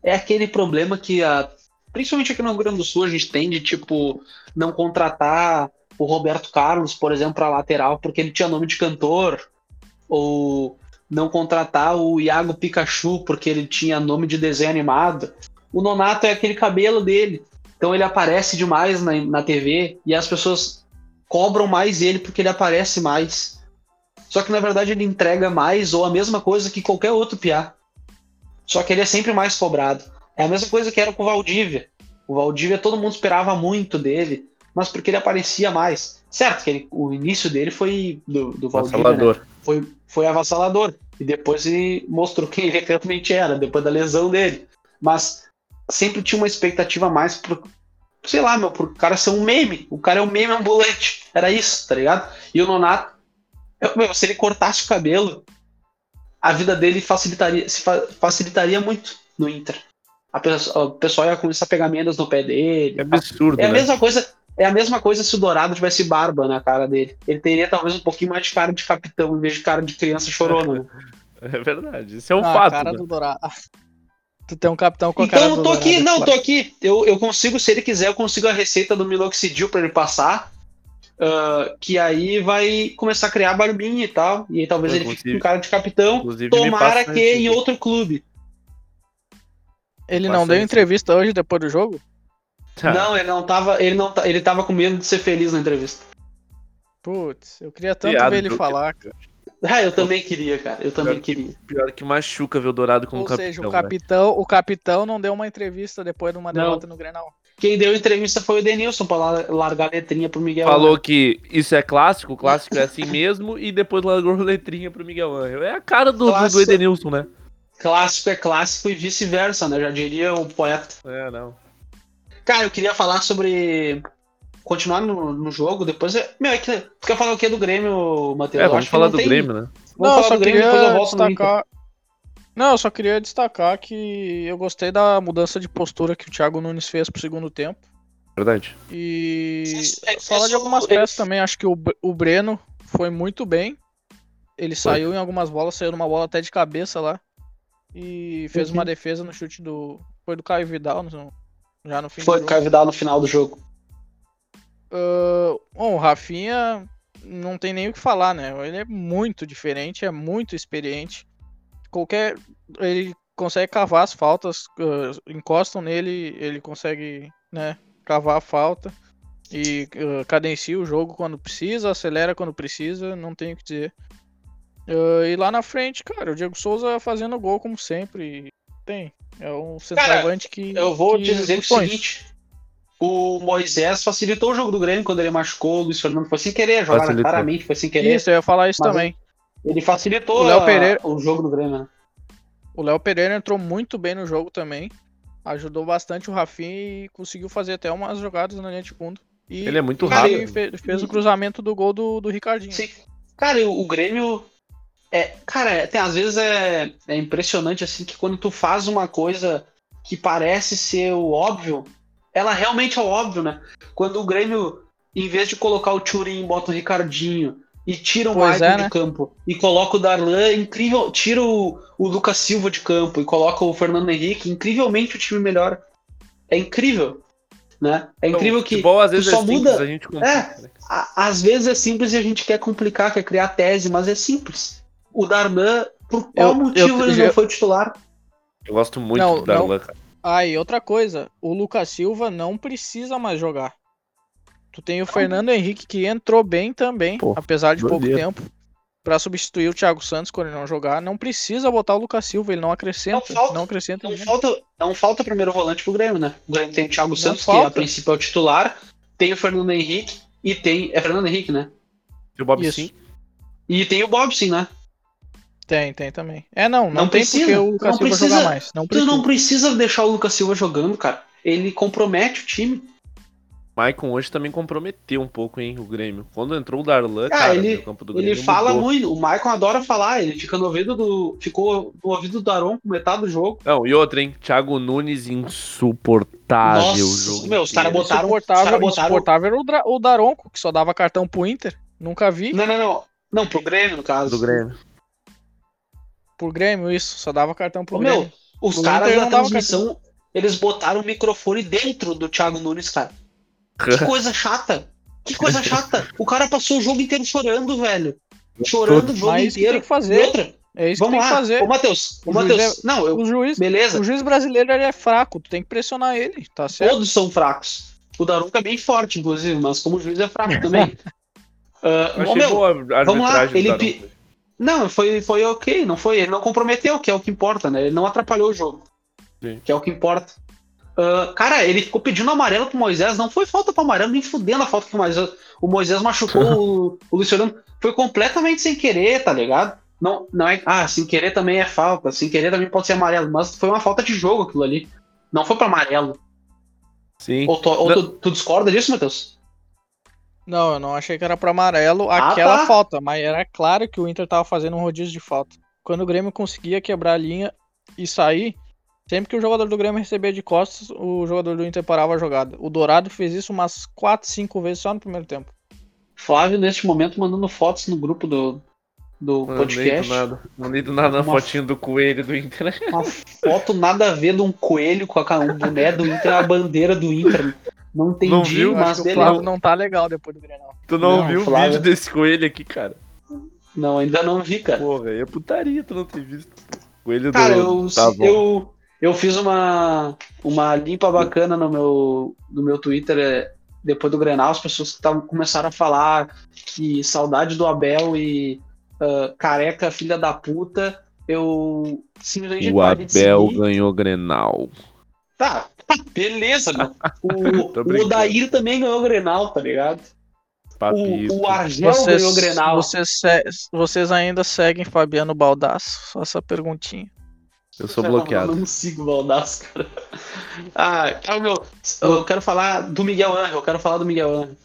é aquele problema que, a, principalmente aqui no Rio Grande do Sul, a gente tem de, tipo, não contratar o Roberto Carlos, por exemplo, para lateral, porque ele tinha nome de cantor, ou não contratar o Iago Pikachu, porque ele tinha nome de desenho animado. O Nonato é aquele cabelo dele, então ele aparece demais na, na TV e as pessoas cobram mais ele porque ele aparece mais. Só que na verdade ele entrega mais ou a mesma coisa que qualquer outro piá. Só que ele é sempre mais cobrado. É a mesma coisa que era com o Valdívia. O Valdívia todo mundo esperava muito dele, mas porque ele aparecia mais. Certo que ele- o início dele foi do, do Valdívia, né? Foi, foi avassalador. E depois ele mostrou quem ele realmente era, depois da lesão dele. Mas sempre tinha uma expectativa a mais pro, sei lá, meu, pro cara ser um meme. O cara é um meme ambulante. Era isso, tá ligado? E o Nonato, eu- meu, se ele cortasse o cabelo, a vida dele facilitaria, se fa- facilitaria muito no Inter. A pessoa- o pessoal ia começar a pegar menos no pé dele. É absurdo, É a né? mesma coisa. É a mesma coisa se o Dourado tivesse barba na cara dele. Ele teria talvez um pouquinho mais de cara de capitão em vez de cara de criança chorona. (laughs) É verdade. Isso é um Ah, fato. cara né? do Dourado. (laughs) Tu tem um capitão com a cara Então do eu tô aqui, Dourado, não, tô aqui. Eu, eu consigo, se ele quiser, eu consigo a receita do Minoxidil pra ele passar. ah, que aí vai começar a criar barbinha e tal. E aí talvez Eu ele fique com cara de capitão. Tomara que em outro clube. Ele Passa não deu isso. entrevista hoje depois do jogo? Tá. Não, ele não tava. Ele não ele tava com medo de ser feliz na entrevista. Putz, eu queria tanto Viado, ver ele falar, cara. Ah, eu também queria, cara. Eu também Pior que- queria. Pior que machuca ver o Dourado como Ou capitão. seja, o velho. capitão, o capitão não deu uma entrevista depois de uma Não. derrota no Grenal. Quem deu entrevista foi o Denilson pra la- largar a letrinha pro Miguel. Falou que isso é clássico, o clássico é assim (laughs) mesmo, e depois largou letrinha pro Miguel Angel. É a cara do, do. Edenilson, né? Clássico é clássico e vice-versa, né? Já diria o poeta. É, não. Cara, eu queria falar sobre. Continuar no, no jogo, depois. É... Meu, é que. Tu quer falar o que do Grêmio, Matheus? É, vamos falar do tem- Grêmio, né? Vamos não, eu falar só do Grêmio, depois eu queria volto destacar. Não, eu só queria destacar que eu gostei da mudança de postura que o Thiago Nunes fez pro segundo tempo. Verdade. E É, é falar de algumas é- peças também, acho que o, o Breno foi muito bem. Ele saiu em algumas bolas, saiu numa bola até de cabeça lá. E fez Uhum. uma defesa no chute do. Foi do Caio Vidal, no- já no fim Foi do. Caio Vidal no final do jogo. Ah, bom, o Rafinha não tem nem o que falar, né? Ele é muito diferente, é muito experiente. Qualquer. Ele consegue cavar as faltas, ah, encostam nele, ele consegue, né, cavar a falta. E ah, cadencia o jogo quando precisa, acelera quando precisa, não tem o que dizer. Ah, e lá na frente, cara, o Diego Souza fazendo gol como sempre. Tem. É um centroavante que. Eu vou que te dizer o seguinte: o Moisés facilitou o jogo do Grêmio quando ele machucou o Luiz Fernando. Foi sem querer, jogar Facilitou. claramente, foi sem querer. Isso, eu ia falar isso também. Ele facilitou O Léo a- Pereira- o jogo do Grêmio, né? O Léo Pereira entrou muito bem no jogo também. Ajudou bastante o Rafinha e conseguiu fazer até umas jogadas na linha de fundo. E, Ele é muito e rápido. fe- fez o cruzamento do gol do, do Ricardinho. Sim. Cara, e o Grêmio. É, cara, é, tem, às vezes é, é impressionante assim que quando tu faz uma coisa que parece ser o óbvio, ela realmente é o óbvio, né? Quando o Grêmio, em vez de colocar o Turin, bota o Ricardinho e tira o Pois Michael é, de né? campo e coloca o Darlan, é incrível, tira o, o Lucas Silva de campo e coloca o Fernando Henrique, incrivelmente o time melhora. É incrível, né? É incrível Então, que futebol, às vezes só é simples, muda- a gente complica, né? a- às vezes é simples e a gente quer complicar, quer criar tese, mas é simples. O Darlan, por qual Eu- motivo eu- ele eu- não foi titular? Eu gosto muito Não, do Darlan, cara. Ah, e outra coisa, o Lucas Silva não precisa mais jogar. Tu tem o Fernando Henrique que entrou bem também, Pô, apesar de pouco doideira. tempo, pra substituir o Thiago Santos quando ele não jogar. Não precisa botar o Lucas Silva, ele não acrescenta, Não falta- não acrescenta Não falta, não falta primeiro volante pro Grêmio, né? O Grêmio tem o Thiago Não Santos, que falta. a princípio é o titular, tem o Fernando Henrique e tem. É Fernando Henrique, né? E o Bob. Sim. E tem o Bob, sim, né? Tem, tem também. É, não, não, Não tem precisa, porque o não Lucas Silva precisa. jogar mais. Não Tu precisa. não precisa deixar o Lucas Silva jogando, cara. Ele compromete o time. Maicon hoje também comprometeu um pouco, hein, o Grêmio. Quando entrou o Darlan, Ah, cara, ele- no campo do Ele Grêmio fala mudou. muito. O Maicon adora falar. Ele fica no ouvido do. Ficou no ouvido do Daron com metade do jogo. Não, e outra, hein? Thiago Nunes insuportável o Nossa, jogo. meu, os caras botaram- Insuportável, botaram- insuportável era o, Dra- o Daronco, que só dava cartão pro Inter. Nunca vi. Não, não, não. Não, pro Grêmio, no caso. do Grêmio. Por Grêmio, isso. Só dava cartão pro Ô, Grêmio. meu, os caras dava transmissão, eles botaram o microfone dentro do Thiago Nunes, cara. Que (laughs) coisa chata. Que coisa chata. O cara passou o jogo inteiro chorando, velho. Chorando o jogo Mas isso que inteiro. tem que E fazer. outra, É isso que vamos tem que lá. fazer. Ô, Matheus. Ô, O Matheus. Não, eu. O juiz, Beleza. o juiz brasileiro ele é fraco. Tu tem que pressionar ele, tá certo? Todos são fracos. O Daronco é bem forte, inclusive, mas como juiz é fraco também. (laughs) Ah, Eu ô, achei meu, boa a vamos lá, ele Não, foi, foi ok, não foi. Ele não comprometeu, que é o que importa, né? Ele não atrapalhou o jogo. Sim. Que é o que importa. Ah, cara, ele ficou pedindo amarelo pro Moisés. Não foi falta pro amarelo, nem fudendo a falta que o Moisés. O Moisés machucou o, (laughs) o Luciano. Foi completamente sem querer, tá ligado? Não, não é. Ah, sem querer também é falta. Sem querer também pode ser amarelo. Mas foi uma falta de jogo aquilo ali. Não foi pra amarelo. Sim. Ou, tu, ou tu, tu discorda disso, Matheus? Não, eu não achei que era pra amarelo Ah, aquela tá. falta, mas era claro que o Inter tava fazendo um rodízio de falta. Quando o Grêmio conseguia quebrar a linha e sair, sempre que o jogador do Grêmio recebia de costas, o jogador do Inter parava a jogada. O Dourado fez isso umas 4, 5 vezes só no primeiro tempo. Flávio, neste momento, mandando fotos no grupo do, do Mandei podcast. do nada. Mandei do nada na Uma- fotinho do coelho do Inter. Uma foto nada a ver de um coelho com a um boné do Inter, a bandeira do Inter. Não entendi, Não viu? Mas acho que o. Flávio não tá legal depois do Grenal. Tu não, Não, viu o Flávio. vídeo desse coelho aqui, cara? Não, ainda não vi, cara. Porra, aí é putaria tu não ter visto. Coelho Cara, do. eu, Tá bom. eu, eu fiz uma, uma limpa bacana no meu, no meu Twitter é, depois do Grenal. As pessoas tavam, começaram a falar que saudade do Abel e ah, careca, filha da puta. Eu simplesmente O Abel ganhou Grenal. Tá, beleza, meu. (laughs) O, o. Odair também ganhou o Grenal, tá ligado? Papito. O, o Argel ganhou o Grenal. vocês, se- vocês ainda seguem Fabiano Baldasso? Só essa perguntinha. Eu sou Eu bloqueado. não sigo o Baldasso, cara. (laughs) Ah, ah, meu, eu quero falar do Miguel Angel, eu quero falar do Miguel Angel.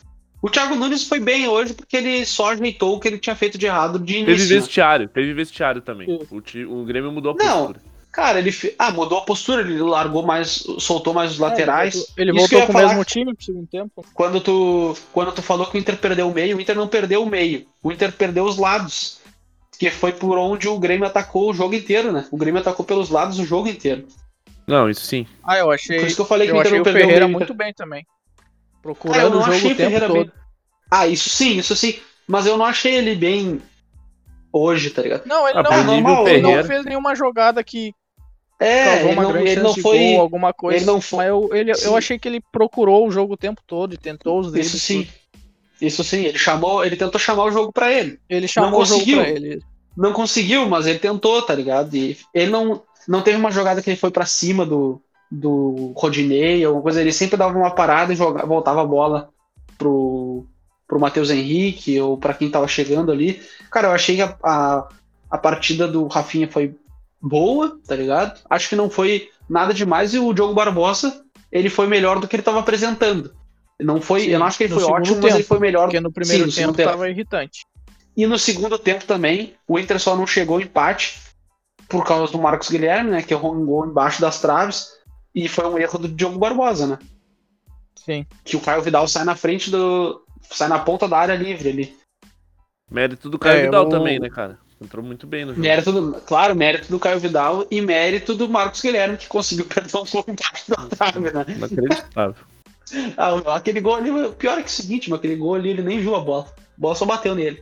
O Thiago Nunes foi bem hoje porque ele só ajeitou o que ele tinha feito de errado de Teve início. né? vestiário, teve vestiário também. Isso. O, o Grêmio mudou a Não, postura. Cara, ele ah, mudou a postura, ele largou mais, soltou mais os laterais. Ele Isso que eu voltou com o mesmo time pro segundo tempo. Quando tu, quando tu falou que o Inter perdeu o meio, o Inter não perdeu o meio. O Inter perdeu os lados. Que foi por onde o Grêmio atacou o jogo inteiro, né? O Grêmio atacou pelos lados o jogo inteiro. Não, isso sim. Ah, eu achei. Por isso que eu falei que Eu o Inter não o perdeu Ferreira o meio. muito bem também. Cara, eu Procurando não o jogo achei o o tempo Ferreira todo. bem. Ah, isso sim, isso sim. Mas eu não achei ele bem hoje, tá ligado? Não, ele Ah, não, pro não, fez nenhuma jogada que É, ele não, ele não foi. gol, alguma coisa. ele não foi- Mas eu, ele, Sim. eu achei que ele procurou o jogo o tempo todo e tentou os. Isso sim. Isso sim, ele chamou, ele tentou chamar o jogo pra ele. Ele chamou o jogo conseguiu. pra ele. Não conseguiu, mas ele tentou, tá ligado? E ele não, não teve uma jogada que ele foi pra cima do, do Rodinei, alguma coisa. Ele sempre dava uma parada e joga, voltava a bola pro, pro Matheus Henrique ou pra quem tava chegando ali. Cara, eu achei que a, a, a partida do Rafinha foi boa, tá ligado? Acho que não foi nada demais e o Diogo Barbosa, ele foi melhor do que ele tava apresentando. Não foi, Sim, eu não acho que ele foi ótimo, mas ele tempo, foi melhor. Porque no primeiro Sim, no tempo tempo. tava irritante. E no segundo tempo também, o Inter só não chegou ao empate por causa do Marcos Guilherme, né? Que errou um gol embaixo das traves. E foi um erro do Diogo Barbosa, né? Sim. Que o Caio Vidal sai na frente do. sai na ponta da área livre ali. Mérito do Caio É, Vidal o- também, né, cara? Entrou muito bem no jogo. Mérito do, claro, mérito do Caio Vidal e mérito do Marcos Guilherme, que conseguiu (laughs) perder um gol embaixo da trave, né? Inacreditável. (laughs) Ah, aquele gol ali, o pior é que é o seguinte, meu, aquele gol ali, ele nem viu a bola. A bola só bateu nele.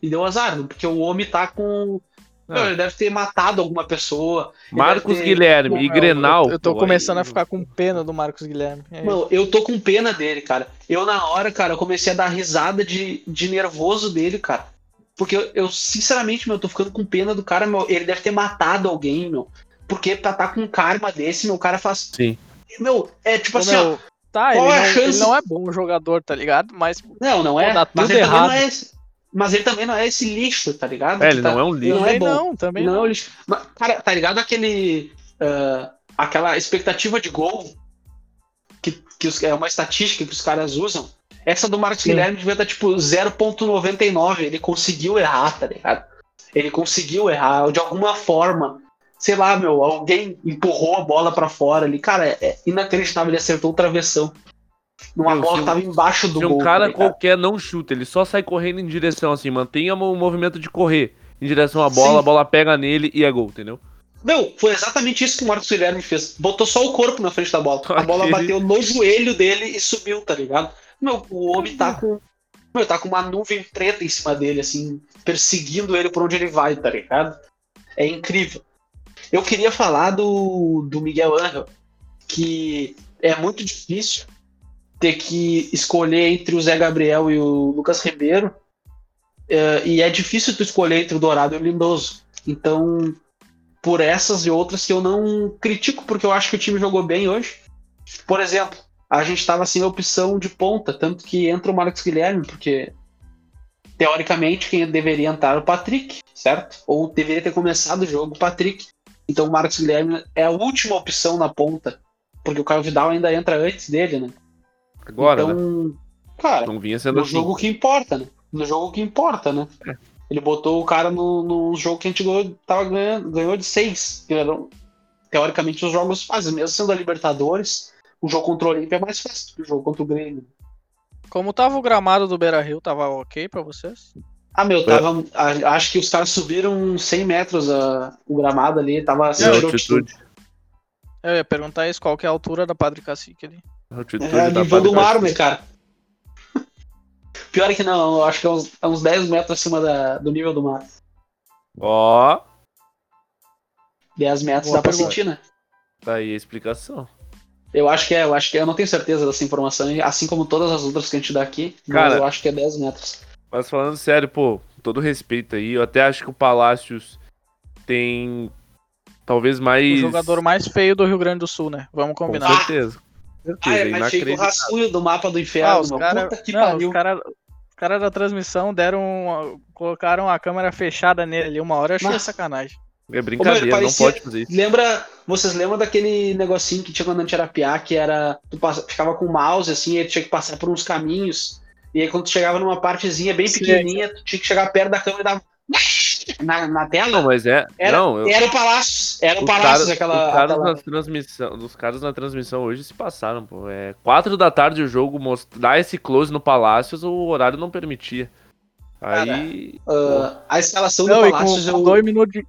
E deu azar, porque o homem tá com. Ah. ele deve ter matado alguma pessoa. Marcos ter- Guilherme Pô, e Grenal. Eu, eu tô pô, começando aí- a ficar com pena do Marcos Guilherme. É. Mano, eu tô com pena dele, cara. Eu, na hora, cara, eu comecei a dar risada de, de nervoso dele, cara. Porque eu, eu, sinceramente, meu, eu tô ficando com pena do cara, meu. Ele deve ter matado alguém, meu. Porque pra tá com um karma desse, meu, o cara faz. Sim. Meu, é tipo Ô, assim, ó. meu, tá, ele qual é a não, chance? ele não é bom jogador, tá ligado? Mas Não, não Pô, é. dá mas ele também errado. não é. esse- Mas ele também não é esse lixo, tá ligado? É, ele tá- não é um lixo. Não é Também bom. não, também Não, não. é um lixo. Mas, cara, tá ligado aquele. ah, aquela expectativa de gol que, que os- é uma estatística que os caras usam. Essa do Marcos Sim. Guilherme devia estar tipo 0.99. Ele conseguiu errar, tá ligado? Ele conseguiu errar de alguma forma. Sei lá, meu, alguém empurrou a bola pra fora ali. Cara, é, é inacreditável. Ele acertou o travessão. Numa Meu, bola que tava embaixo do Se gol. um cara tá qualquer não chuta, ele só sai correndo em direção assim, mantenha o movimento de correr em direção à bola, Sim. a bola pega nele e é gol, entendeu? Não, foi exatamente isso que o Marcos Guilherme fez. Botou só o corpo na frente da bola. A (laughs) bola bateu no joelho dele e subiu, tá ligado? Meu, o homem tá com. Meu, tá com uma nuvem preta em cima dele, assim, perseguindo ele por onde ele vai, tá ligado? É incrível. Eu queria falar do, do Miguel Angel, que é muito difícil ter que escolher entre o Zé Gabriel e o Lucas Ribeiro. É, e é difícil tu escolher entre o Dourado e o Lindoso. Então, por essas e outras que eu não critico, porque eu acho que o time jogou bem hoje. Por exemplo, a gente estava sem opção de ponta, tanto que entra o Marcos Guilherme, porque teoricamente quem deveria entrar é o Patrick, certo? Ou deveria ter começado o jogo o Patrick. Então o Marcos Guilherme é a última opção na ponta, porque o Caio Vidal ainda entra antes dele, né? Agora, então, né? cara, Não vinha sendo no assim. jogo que importa, né? No jogo que importa, né? É. Ele botou o cara no, no jogo que a gente ganhou, tava ganhando, ganhou de seis. que eram, teoricamente, os jogos fáceis. Mesmo sendo a Libertadores, o jogo contra o Olímpia é mais fácil que o jogo contra o Grêmio. Como tava o gramado do Beira Rio, tava ok pra vocês? Ah, meu, tava. a- acho que os caras subiram 100 metros a, o gramado ali, tava É, acima de altitude. Eu ia perguntar isso, qual que é a altura da Padre Cacique ali? altitude É, da nível do mar, né, cara? (laughs) Pior é que não, eu acho que é uns, é uns 10 metros acima da- do nível do mar. Ó, 10 metros Boa dá pra pergunta. sentir, né? tá aí a explicação. Eu acho que é, eu acho que é, eu não tenho certeza dessa informação, assim como todas as outras que a gente dá aqui, mas Cara- eu acho que é 10 metros. Mas falando sério, pô, com todo respeito aí, eu até acho que o Palácios tem talvez mais. O jogador mais feio do Rio Grande do Sul, né? Vamos Com combinar. certeza. Com certeza, Ah, é feio que o rascunho do mapa do Ah, inferno, os meu. caras Puta que não, pariu. os cara, os cara da transmissão deram. uma- colocaram a câmera fechada nele ali uma hora, eu achei Mas- sacanagem. É brincadeira, meu, ele não parecia- pode fazer isso. Lembra, vocês lembram daquele negocinho que tinha quando a gente era piá, que era, tu passa- ficava com o mouse assim, e tu tinha que passar por uns caminhos, e aí quando tu chegava numa partezinha bem Sim. pequenininha, tu tinha que chegar perto da câmera e dar na, na tela. Não, mas é. Era, não, eu, era o Palácio, era o os Palácio caras, aquela, os caras aquela- na transmissão, os caras na transmissão hoje se passaram, pô. É quatro da tarde o jogo mostrar esse close no Palácios, o horário não permitia. Aí, ah, a escalação Não, do com, Palácios com eu, dois minutos de,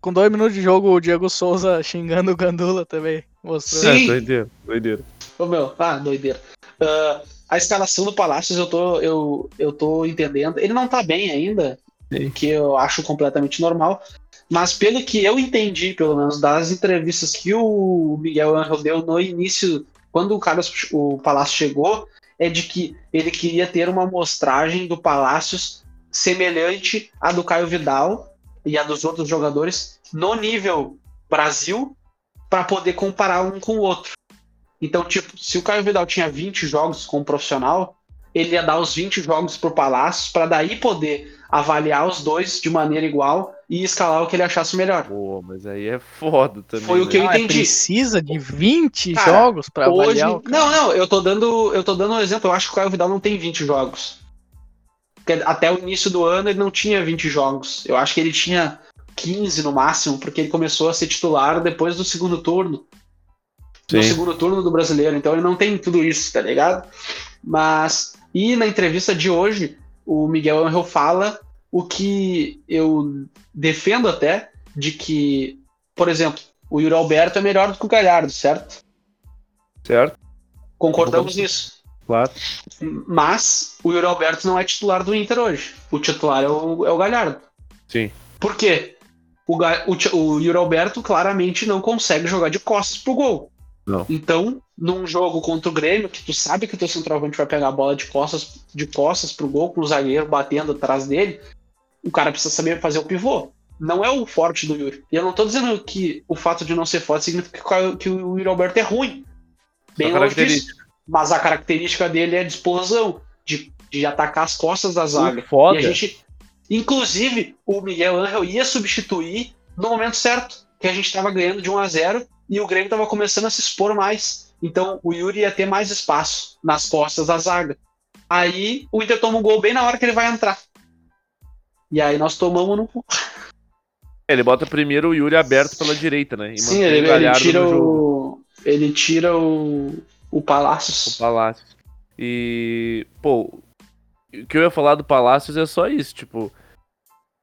com dois minutos de jogo, o Diego Souza (laughs) xingando o Gandula também. Mostrando. Sim. é, doideira, doideira. Ô, meu, ah, doideira. Ah, a escalação do Palácios eu tô, eu, eu tô entendendo. Ele não tá bem ainda, Sim. que eu acho completamente normal. Mas pelo que eu entendi, pelo menos, das entrevistas que o Miguel Angel deu no início, quando o Carlos, o Palácio chegou, é de que ele queria ter uma amostragem do Palácios semelhante à do Caio Vidal e a dos outros jogadores no nível Brasil, para poder comparar um com o outro. Então, tipo, se o Caio Vidal tinha 20 jogos como profissional, ele ia dar os 20 jogos pro Palácios para daí poder avaliar os dois de maneira igual e escalar o que ele achasse melhor. Pô, mas aí é foda também. Foi o né? que eu Ah, é entendi. precisa de 20 Cara, jogos pra Hoje, avaliar o cara. não, não, eu tô dando, eu tô dando um exemplo. Eu acho que o Caio Vidal não tem 20 jogos. Porque até o início do ano ele não tinha 20 jogos. Eu acho que ele tinha 15 no máximo, porque ele começou a ser titular depois do segundo turno. No Sim. segundo turno do brasileiro. Então ele não tem tudo isso, tá ligado? Mas. E na entrevista de hoje, o Miguel Angel fala o que eu defendo até, de que, por exemplo, o Yuri Alberto é melhor do que o Galhardo, certo? Certo? Concordamos Concordamos. nisso. Claro. Mas o Yuri Alberto não é titular do Inter hoje. O titular é o, é o Galhardo. Sim. Por quê? O, o, o Yuri Alberto claramente não consegue jogar de costas pro gol. Não. Então, num jogo contra o Grêmio, que tu sabe que o teu centroavante vai pegar a bola de costas, de costas pro gol, com o zagueiro batendo atrás dele, o cara precisa saber fazer o pivô. Não é o forte do Yuri. E eu não tô dizendo que o fato de não ser forte significa que o Yuri Alberto é ruim. Bem longe disso. Mas a característica dele é de explosão, de, de atacar as costas da zaga. Foda, E a gente, Inclusive, o Miguel Angel ia substituir no momento certo, que a gente estava ganhando de 1 a 0 e o Grêmio estava começando a se expor mais. Então o Yuri ia ter mais espaço nas costas da zaga. Aí o Inter toma um gol bem na hora que ele vai entrar. E aí nós tomamos no. Ele bota primeiro o Yuri aberto pela direita, né? Sim, ele, ele, tira o. Ele tira o. O Palácios. O Palácios. E. Pô, o que eu ia falar do Palácios é só isso, tipo.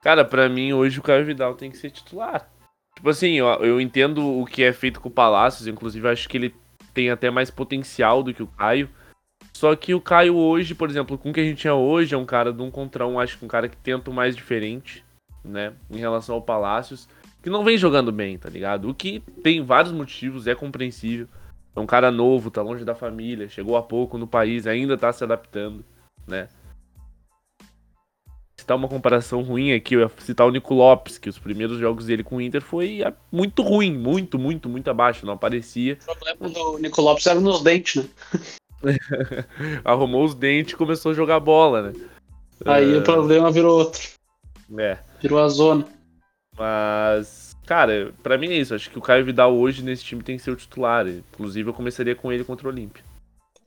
Cara, para mim hoje o Caio Vidal tem que ser titular. Tipo assim, eu, eu entendo o que é feito com o Palácios, inclusive acho que ele tem até mais potencial do que o Caio. Só que o Caio hoje, por exemplo, com o que a gente tinha hoje, é um cara de um contra um, acho que um cara que tenta mais diferente, né? Em relação ao Palácios, que não vem jogando bem, tá ligado? O que tem vários motivos, é compreensível. É um cara novo, tá longe da família, chegou há pouco no país, ainda tá se adaptando, né? citar uma comparação ruim aqui, eu ia citar o Nico Lopes, que os primeiros jogos dele com o Inter foi muito ruim, muito, muito, muito abaixo, não aparecia. O problema do Nico Lopes era nos dentes, né? (laughs) Arrumou os dentes e começou a jogar bola, né? Aí uh... o problema virou outro. É. Virou a zona. Mas, cara, para mim é isso. Acho que o Caio Vidal hoje nesse time tem que ser o titular. Inclusive, eu começaria com ele contra o Olímpia.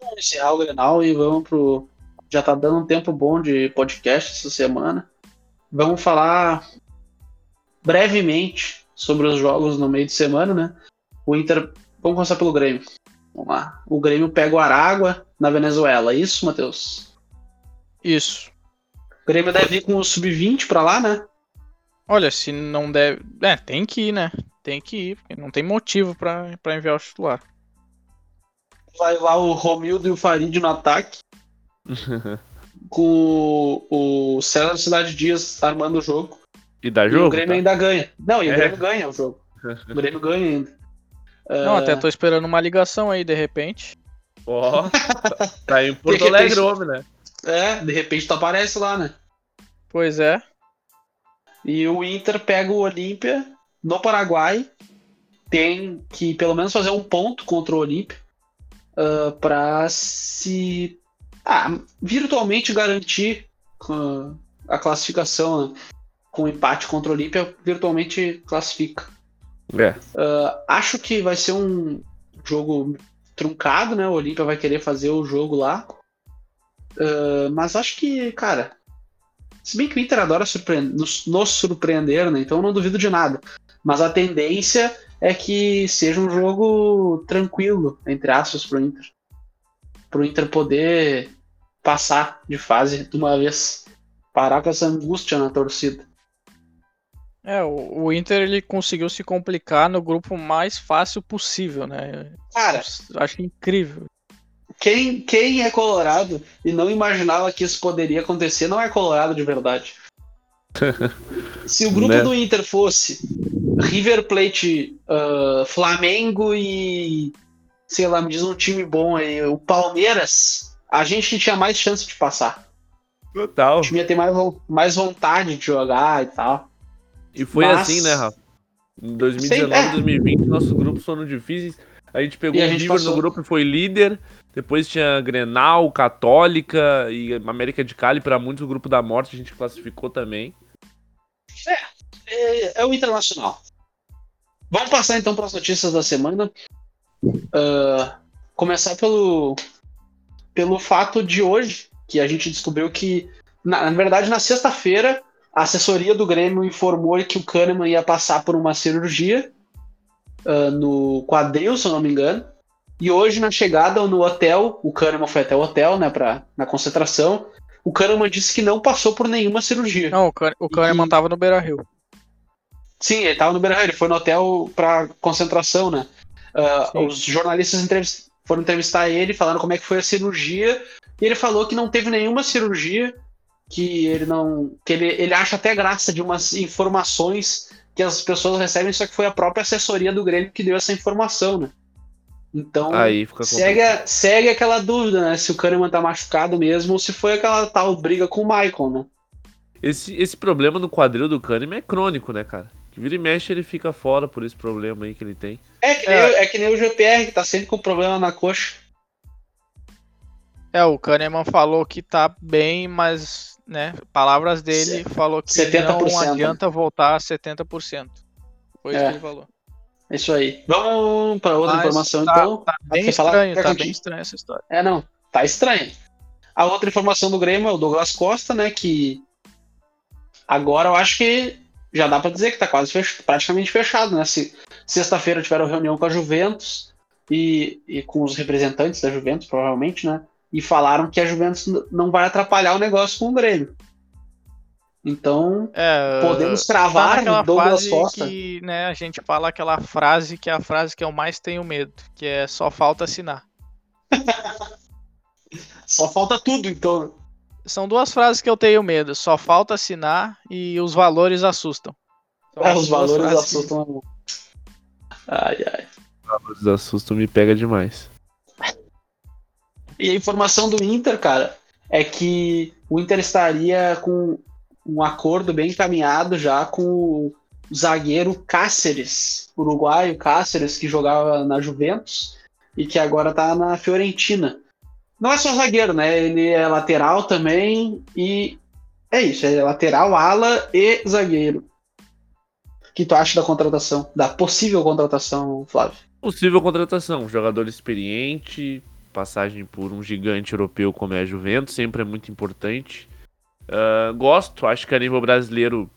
Vamos encerrar o Grenal e vamos pro, já tá dando um tempo bom de podcast essa semana. Vamos falar brevemente sobre os jogos no meio de semana, né? O Inter. Vamos começar pelo Grêmio. Vamos lá. O Grêmio pega o Aragua na Venezuela. Isso, Matheus? Isso. O Grêmio deve ir com o Sub-20 pra lá, né? Olha, se não deve. É, tem que ir, né? Tem que ir, porque não tem motivo para enviar o titular. Vai lá o Romildo e o Farid no ataque. (laughs) com o César Cidade Dias armando o jogo. E dá jogo? E o Grêmio tá? ainda ganha. Não, e o é. Grêmio ganha o jogo. O Grêmio ganha ainda. (laughs) Não, uh... até tô esperando uma ligação aí, de repente. Ó, oh, tá em (laughs) Porto Alegre, homem, né? É, de repente tu aparece lá, né? Pois é. E o Inter pega o Olímpia no Paraguai. Tem que pelo menos fazer um ponto contra o Olímpia uh, para se ah, virtualmente garantir uh, a classificação né? com empate contra o Olímpia, virtualmente classifica. É. Uh, acho que vai ser um jogo truncado, né? O Olímpia vai querer fazer o jogo lá. Uh, mas acho que, cara, se bem que o Inter adora nos, nos surpreender, né? Então eu não duvido de nada. Mas a tendência é que seja um jogo tranquilo, entre aspas, pro Inter pro Inter poder passar de fase de uma vez. Parar com essa angústia na torcida. É, o, o Inter ele conseguiu se complicar no grupo mais fácil possível, né? Cara, acho incrível. Quem, quem é colorado e não imaginava que isso poderia acontecer não é colorado de verdade. (laughs) Se o grupo né? do Inter fosse River Plate, uh, Flamengo e sei lá, me diz um time bom aí, o Palmeiras, a gente tinha mais chance de passar. Total. O time ia ter mais, mais vontade de jogar e tal. E foi Mas... assim, né, Rafa? Em 2019 e 2020, nossos grupos foram difíceis. A gente pegou o River passou. no grupo e foi líder. Depois tinha Grenal, Católica e América de Cali. Para muitos, o grupo da morte a gente classificou também. É, é, é o Internacional. Vamos passar então para as notícias da semana. Uh, começar pelo, pelo fato de hoje, que a gente descobriu que, na, na verdade, na sexta-feira, a assessoria do Grêmio informou que o Kahneman ia passar por uma cirurgia uh, no quadril, se eu não me engano. E hoje, na chegada no hotel, o Kahneman foi até o hotel, né, pra, na concentração. O Kahneman disse que não passou por nenhuma cirurgia. Não, o Kahneman estava no Beira Rio. Sim, ele estava no Beira Rio, ele foi no hotel para concentração, né? Uh, os jornalistas entrevist foram entrevistar ele, falando como é que foi a cirurgia, e ele falou que não teve nenhuma cirurgia, que ele não. que ele, ele acha até graça de umas informações que as pessoas recebem, só que foi a própria assessoria do Grêmio que deu essa informação, né? Então, segue, segue aquela dúvida, né? Se o Kahneman tá machucado mesmo ou se foi aquela tal briga com o Michael, né? Esse, esse problema no quadril do Kahneman é crônico, né, cara? Que vira e mexe ele fica fora por esse problema aí que ele tem. É que, é. Nem, é que nem o GPR, que tá sempre com problema na coxa. É, o Kahneman falou que tá bem, mas né? Palavras dele, falou que 70%, não adianta voltar a 70%. Foi isso É. que ele falou. É isso aí. Vamos para outra Mas informação, tá, então. Tá bem estranho, tá bem estranho essa história. É, não. Tá estranho. A outra informação do Grêmio é o Douglas Costa, né? Que agora eu acho que já dá pra dizer que tá quase fech- praticamente fechado, né? Se sexta-feira tiveram reunião com a Juventus e, e com os representantes da Juventus, provavelmente, né? E falaram que a Juventus não vai atrapalhar o negócio com o Grêmio. Então, É, podemos tá cravar naquela Douglas fase Costa. que, né, a gente fala aquela frase que é a frase que eu mais tenho medo, que é só falta assinar. (laughs) Só falta tudo, então. São duas frases que eu tenho medo, só falta assinar e os valores assustam. Ah, as os valores frases que- assustam. Ai, ai. Os assustam me pega demais. E a informação do Inter, cara, é que o Inter estaria com um acordo bem encaminhado já com o zagueiro Cáceres, uruguaio Cáceres, que jogava na Juventus e que agora tá na Fiorentina. Não é só zagueiro, né? Ele é lateral também e é isso, é lateral, ala e zagueiro. O que tu acha da contratação, da possível contratação, Flávio? Possível contratação, jogador experiente, passagem por um gigante europeu como é a Juventus, sempre é muito importante. Ah, gosto, acho que a nível brasileiro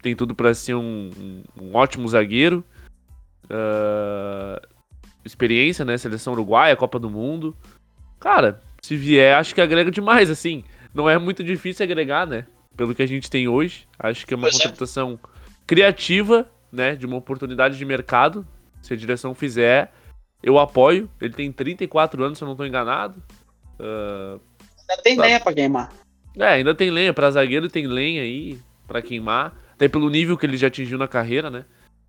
tem tudo para ser um, um- um ótimo zagueiro. Ah, experiência, né? Seleção uruguaia, Copa do Mundo. Cara, se vier, acho que agrega demais, assim. Não é muito difícil agregar, né? Pelo que a gente tem hoje. Acho que é uma Pois é. contratação criativa, né? De uma oportunidade de mercado. Se a direção fizer, eu apoio. Ele tem 34 anos, se eu não tô enganado. Ah, Ainda tem Tá. lenha pra queimar. É, ainda tem lenha. Pra zagueiro tem lenha aí pra queimar. Até pelo nível que ele já atingiu na carreira, né?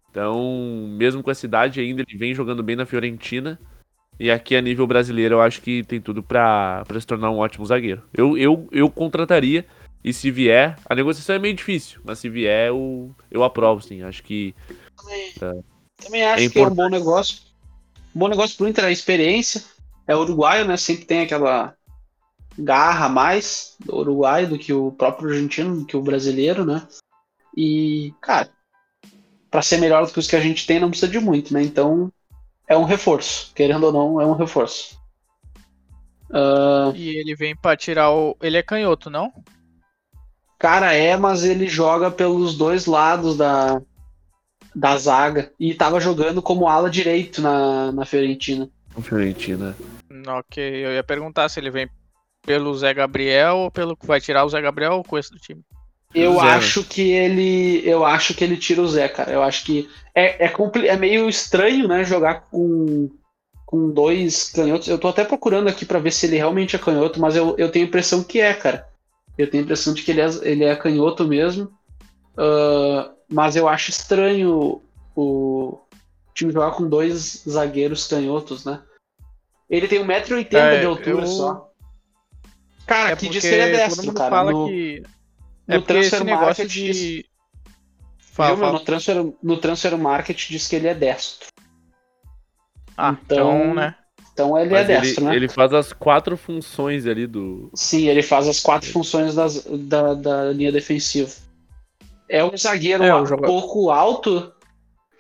Então, mesmo com essa idade ainda, ele vem jogando bem na Fiorentina. E aqui a nível brasileiro eu acho que tem tudo pra, pra se tornar um ótimo zagueiro. Eu, eu, eu contrataria. E se vier, a negociação é meio difícil, mas se vier, eu, eu aprovo, sim. Acho que Também, Tá. também acho É que é um bom negócio. Um bom negócio pro Inter é a experiência. É uruguaio, né? Sempre tem aquela garra mais do uruguaio do que o próprio argentino, do que o brasileiro, né? E, cara, pra ser melhor do que os que a gente tem, não precisa de muito, né? Então, é um reforço. Querendo ou não, é um reforço. Ah, E ele vem pra tirar o. Ele é canhoto, não? Cara, é, mas ele joga pelos dois lados da, da zaga. E tava jogando como ala direito na, na Fiorentina. Fiorentina. Ok, eu ia perguntar se ele vem pelo Zé Gabriel ou pelo que vai tirar o Zé Gabriel ou o Cuesta do time. Eu Zé, acho que ele. Eu acho que ele tira o Zé, cara. Eu acho que é, é, compli- é meio estranho, né? Jogar com, com dois canhotos. Eu tô até procurando aqui pra ver se ele realmente é canhoto, mas eu, eu tenho a impressão que é, cara. Eu tenho a impressão de que ele é, ele é canhoto mesmo. Ah, mas eu acho estranho o time jogar com dois zagueiros canhotos, né? Ele tem 1,80m É, de altura eu- só. Cara, É aqui porque diz que ele é todo destro, mundo cara. fala No- que. no É esse Transfer negócio Market de. diz- Fala, Viu, fala. No, transfer, no Transfer Market diz que ele é destro. Ah, então- então, né? Então ele Mas é ele, destro, né? ele faz as quatro funções ali do. Sim, ele faz as quatro funções das- da, da linha defensiva. É um zagueiro É, um pouco alto,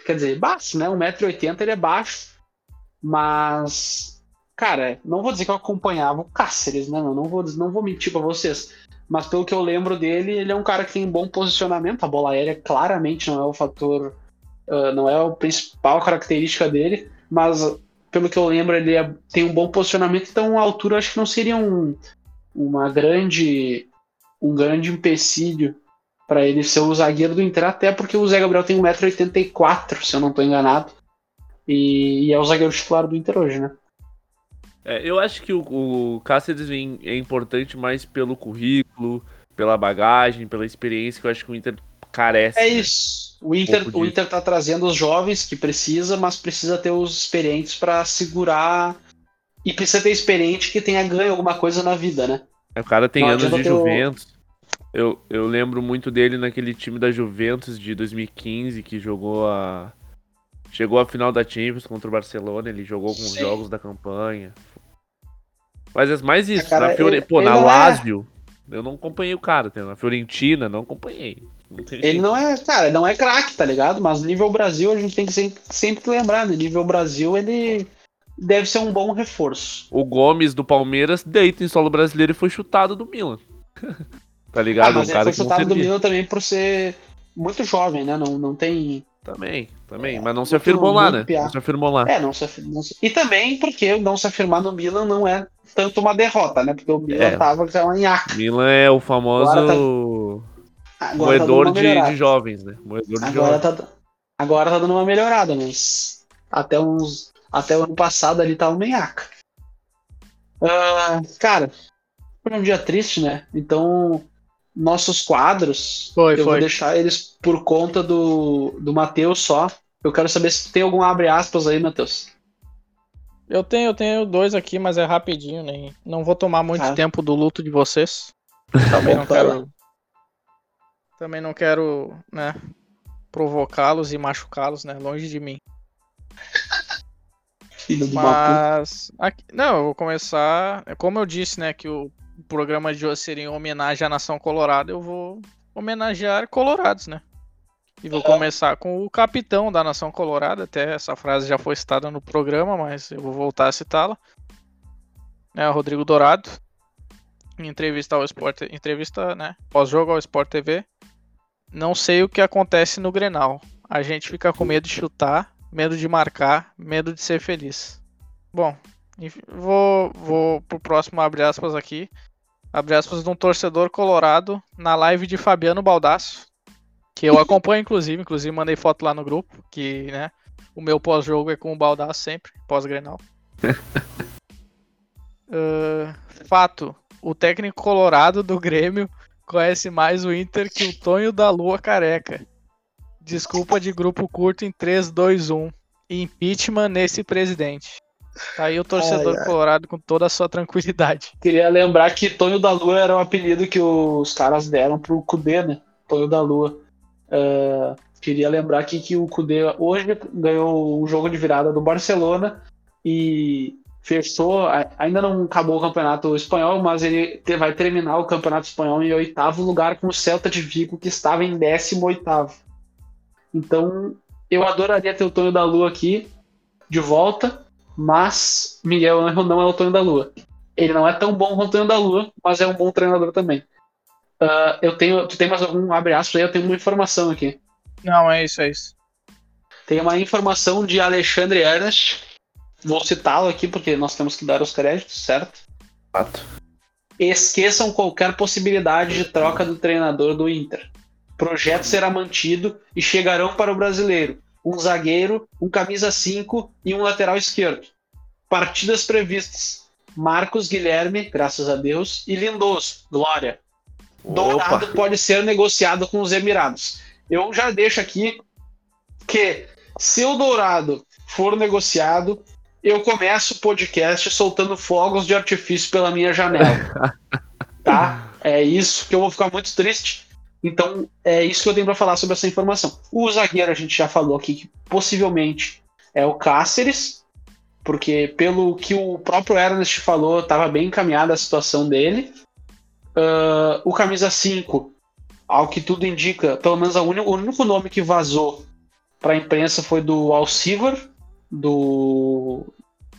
quer dizer, baixo, né? 1,80m ele é baixo, mas, cara, não vou dizer que eu acompanhava o Cáceres, né? Não, não, vou, não vou mentir pra vocês, mas pelo que eu lembro dele, ele é um cara que tem bom posicionamento, a bola aérea claramente não é o fator, ah, não é a principal característica dele, mas pelo que eu lembro, ele é- tem um bom posicionamento, então a altura acho que não seria um, uma grande, um grande empecilho para ele ser o zagueiro do Inter, até porque o Zé Gabriel tem 1,84m, se eu não estou enganado, e, e é o zagueiro titular do Inter hoje, né? É, eu acho que o, o Cáceres é importante mais pelo currículo, pela bagagem, pela experiência que eu acho que o Inter carece. É né? isso. O Inter, pouco o. Inter tá trazendo os jovens que precisa, mas precisa ter os experientes para segurar e precisa ter experiente que tenha ganho alguma coisa na vida, né? O cara tem Não anos de ter o- Juventus. Eu, eu lembro muito dele naquele time da Juventus de 2015 que jogou a. Chegou à final da Champions contra o Barcelona, ele jogou com os Sim. jogos da campanha. Mas é mais isso, cara, na Fiore... ele- Pô, ele na é- Lazio, Eu não acompanhei o cara, na Fiorentina, não acompanhei. Não ele não é, cara, não é craque, tá ligado? Mas nível Brasil a gente tem que sempre, sempre lembrar, né? Nível Brasil ele deve ser um bom reforço. O Gomes do Palmeiras deita em solo brasileiro e foi chutado do Milan. (laughs) tá ligado? Ah, mas um ele foi chutado do Milan também por ser muito jovem, né? Não, não tem. Também, também, é, mas não se afirmou lá, né? Não se afirmou lá. É, não se, afirmou. E também porque não se afirmar no Milan não é tanto uma derrota, né? Porque o Milan é. tava em arca. Milan é o famoso tá... agora moedor tá de, de, jovens, né? Moedor de agora jovens. Tá, agora tá dando uma melhorada, mas até uns até o ano passado ali tava uma arca. Uh, cara, foi um dia triste, né? Então nossos quadros, foi, eu foi. vou deixar eles por conta do, do Matheus só. Eu quero saber se tem algum abre aspas aí, Matheus. Eu tenho, eu tenho dois aqui, mas é rapidinho, nem. Não vou tomar muito ah. tempo do luto de vocês. Também não quero. Também não quero, né, provocá-los e machucá-los, né, longe de mim. (laughs) Filho do mas aqui, não, eu vou começar, é como eu disse, né, que o programa de hoje seria em homenagem à nação colorada, eu vou homenagear colorados, né? E vou começar com o capitão da Nação Colorada, até essa frase já foi citada no programa, mas eu vou voltar a citá-la. É o Rodrigo Dourado, em entrevista ao Sport, entrevista, né, pós-jogo ao Sport TV. Não sei o que acontece no Grenal. A gente fica com medo de chutar, medo de marcar, medo de ser feliz. Bom, vou, vou pro próximo abre aspas aqui. Abre aspas de um torcedor colorado na live de Fabiano Baldasso que eu acompanho, inclusive, inclusive mandei foto lá no grupo, que, né, o meu pós-jogo é com o Baldaço sempre, pós-Grenal. uh, (laughs) fato, o técnico colorado do Grêmio conhece mais o Inter que o Tonho da Lua Careca. Desculpa de grupo curto em 3, 2, 1. Impeachment nesse presidente. Tá aí o torcedor ai, ai. colorado com toda a sua tranquilidade. (laughs) Queria lembrar que Tonho da Lua era o apelido que os caras deram pro Cudê, né? Tonho da Lua. Uh, queria lembrar aqui que o Cudê hoje ganhou o jogo de virada do Barcelona e fechou. Ainda não acabou o campeonato espanhol, mas ele vai terminar o campeonato espanhol em oitavo lugar com o Celta de Vigo, que estava em décimo oitavo. Então eu adoraria ter o Tonho da Lua aqui de volta, mas Miguel Angel não é o Tonho da Lua. Ele não é tão bom quanto o Tonho da Lua, mas é um bom treinador também. Uh, eu tenho. Tu tem mais algum abre aspas aí? Eu tenho uma informação aqui. Não, é isso, é isso. Tem uma informação de Alexandre Ernest. Vou citá-lo aqui porque nós temos que dar os créditos, certo? Fato. Esqueçam qualquer possibilidade de troca do treinador do Inter. Projeto será mantido e chegarão para o brasileiro um zagueiro, um camisa 5 e um lateral esquerdo. Partidas previstas: Marcos Guilherme, graças a Deus, e Lindoso, Glória. Dourado Opa. pode ser negociado com os Emirados. Eu já deixo aqui que se o Dourado for negociado, eu começo o podcast soltando fogos de artifício pela minha janela. (laughs) tá? É isso que eu vou ficar muito triste. Então, é isso que eu tenho para falar sobre essa informação. O zagueiro a gente já falou aqui que possivelmente é o Cáceres, porque pelo que o próprio Ernest falou, estava bem encaminhada a situação dele. Uh, o camisa 5, ao que tudo indica, pelo menos o único, o único nome que vazou para a imprensa foi do Alcivar, do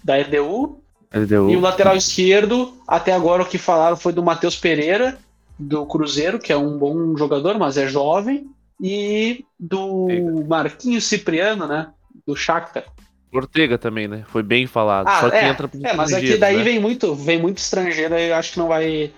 da RDU. RDU. E o lateral esquerdo, até agora o que falaram foi do Matheus Pereira, do Cruzeiro, que é um bom jogador, mas é jovem, e do Marquinhos Cipriano, né? Do Shakhtar. Ortega também, né? Foi bem falado. Ah, Só que é, entra É, mas aqui daí né? vem muito, vem muito estrangeiro, eu acho que não vai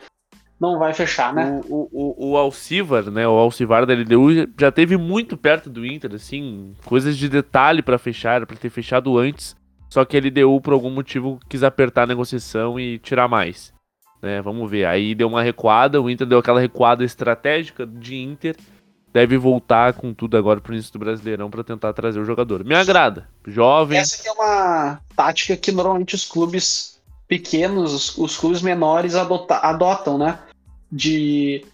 não vai fechar, né? O, o, o Alcivar, né? O Alcivar da LDU já teve muito perto do Inter, assim, coisas de detalhe para fechar, para ter fechado antes. Só que a LDU, por algum motivo, quis apertar a negociação e tirar mais. Né, vamos ver. Aí deu uma recuada, o Inter deu aquela recuada estratégica de Inter. Deve voltar com tudo agora pro início do Brasileirão para tentar trazer o jogador. Me agrada. Jovem. Essa é uma tática que normalmente os clubes pequenos, os, os clubes menores adota, adotam, né? de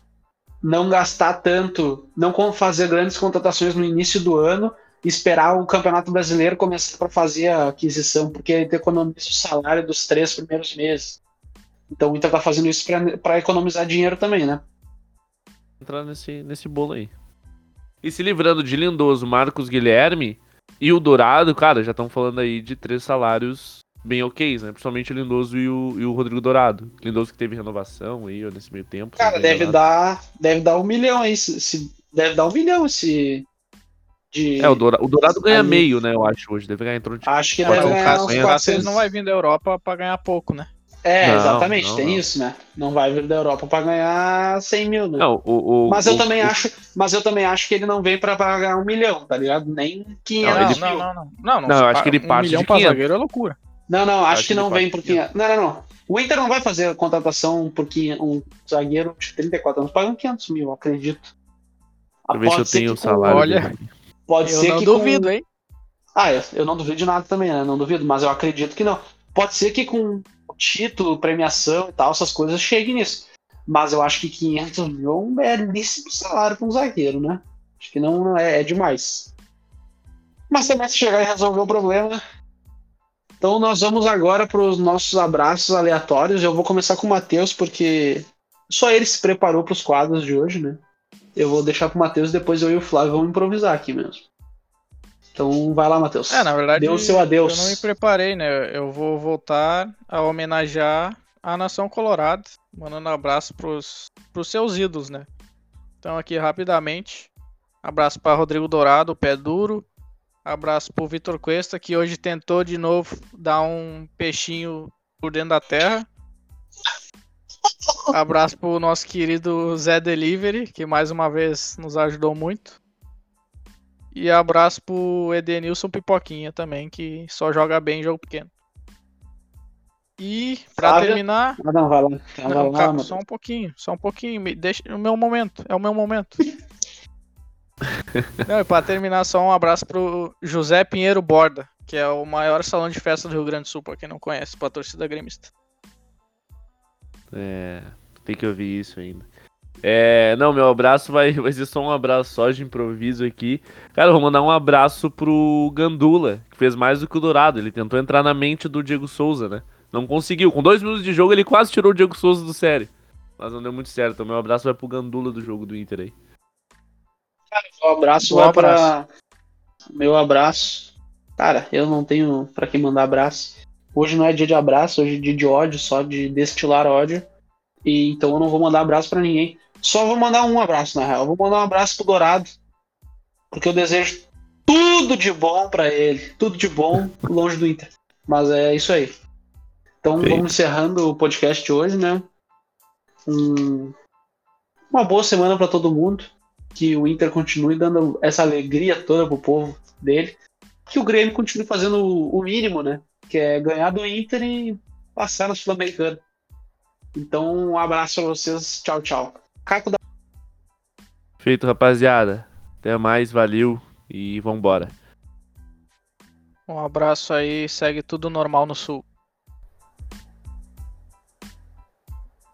não gastar tanto, não fazer grandes contratações no início do ano, esperar o Campeonato Brasileiro começar para fazer a aquisição, porque ele economiza o salário dos três primeiros meses. Então o Inter tá fazendo isso pra, pra economizar dinheiro também, né? Entrar nesse, nesse bolo aí. E se livrando de Lindoso, Marcos Guilherme e o Dourado, cara, já estão falando aí de três salários bem ok, né? Principalmente o Lindoso e o, e o Rodrigo Dourado. Lindoso que teve renovação aí ó, nesse meio tempo. se Cara, deve dar, deve dar um milhão aí. Se, se- deve dar um milhão esse. De, É, o Dourado, o Dourado ganha meio, né? Eu acho hoje. Deve ganhar em torno de. Acho que deve ganhar caso, uns hein? O Cáceres 400. não vai vir da Europa pra ganhar pouco, né? É, Não, exatamente, não, tem não. isso, né? Não vai vir da Europa pra ganhar 100 mil, né? Não, o. o Mas eu o- também o- acho, mas eu também acho que ele não vem pra pagar um milhão, tá ligado? Nem 500 Não, ele- não, mil. não, não, não. Não, eu acho que ele um parte milhão de pra 500. zagueiro é loucura. Não, não, acho, Acho que que não vem por de 500. Não, não, não. O Inter não vai fazer a contratação por 500, um zagueiro de 34 anos pagando 500 mil, acredito. Eu ver se eu pode ser tenho o com- salário. Olha. Pode Eu ser não que duvido, com... hein? Ah, eu, eu não duvido de nada também, né? Não duvido, mas eu acredito que não. Pode ser que com título, premiação e tal, essas coisas cheguem nisso. Mas eu acho que 500 mil é um belíssimo salário para um zagueiro, né? Acho que não é, é demais. Mas também se chegar e resolver o problema. Então nós vamos agora para os nossos abraços aleatórios. Eu vou começar com o Matheus, porque só ele se preparou para os quadros de hoje, né? Eu vou deixar pro Matheus, depois eu e o Flávio vamos improvisar aqui mesmo. Então vai lá, Matheus. É, na verdade, Dê o seu adeus. eu não me preparei, né? Eu vou voltar a homenagear a nação colorada, mandando abraço pros, pros seus ídolos, né? Então aqui rapidamente, abraço para Rodrigo Dourado, o pé duro. Abraço pro Vitor Cuesta, que hoje tentou de novo dar um peixinho por dentro da terra. Abraço pro nosso querido Zé Delivery, que mais uma vez nos ajudou muito. E abraço pro Edenilson Pipoquinha também, que só joga bem em jogo pequeno. E pra terminar, Ah, não, vai lá. Então, não, vai lá, calma, só um pouquinho, só um pouquinho, me deixa o meu momento, é o meu momento. (laughs) não, e pra terminar, só um abraço pro José Pinheiro Borda, que é o maior salão de festa do Rio Grande do Sul, pra quem não conhece, pra torcida gremista. É, tem que ouvir isso ainda. É, não, meu abraço vai, (laughs) vai ser só um abraço só de improviso aqui. Cara, eu vou mandar um abraço pro Gandula, que fez mais do que o Dourado. Ele tentou entrar na mente do Diego Souza, né? Não conseguiu. Com dois minutos de jogo, ele quase tirou o Diego Souza do sério. Mas não deu muito certo. Então, meu abraço vai pro Gandula do jogo do Inter aí. O abraço Bom vai pra. Meu abraço. Cara, eu não tenho pra quem mandar abraço. Hoje não é dia de abraço, hoje é dia de ódio, só de destilar ódio. E então eu não vou mandar abraço pra ninguém. Só vou mandar um abraço, na real. Vou mandar um abraço pro Dourado. Porque eu desejo tudo de bom pra ele. Tudo de bom longe do Inter. Mas é isso aí. Então vamos encerrando o podcast de hoje, né? Um- Uma boa semana pra todo mundo que o Inter continue dando essa alegria toda pro povo dele, que o Grêmio continue fazendo o o mínimo, né? Que é ganhar do Inter e passar na Sul-Americana. Então, um abraço pra vocês. Tchau, tchau. Caco da Feito, rapaziada. Até mais, valeu e vambora. Um abraço aí, segue tudo normal no Sul.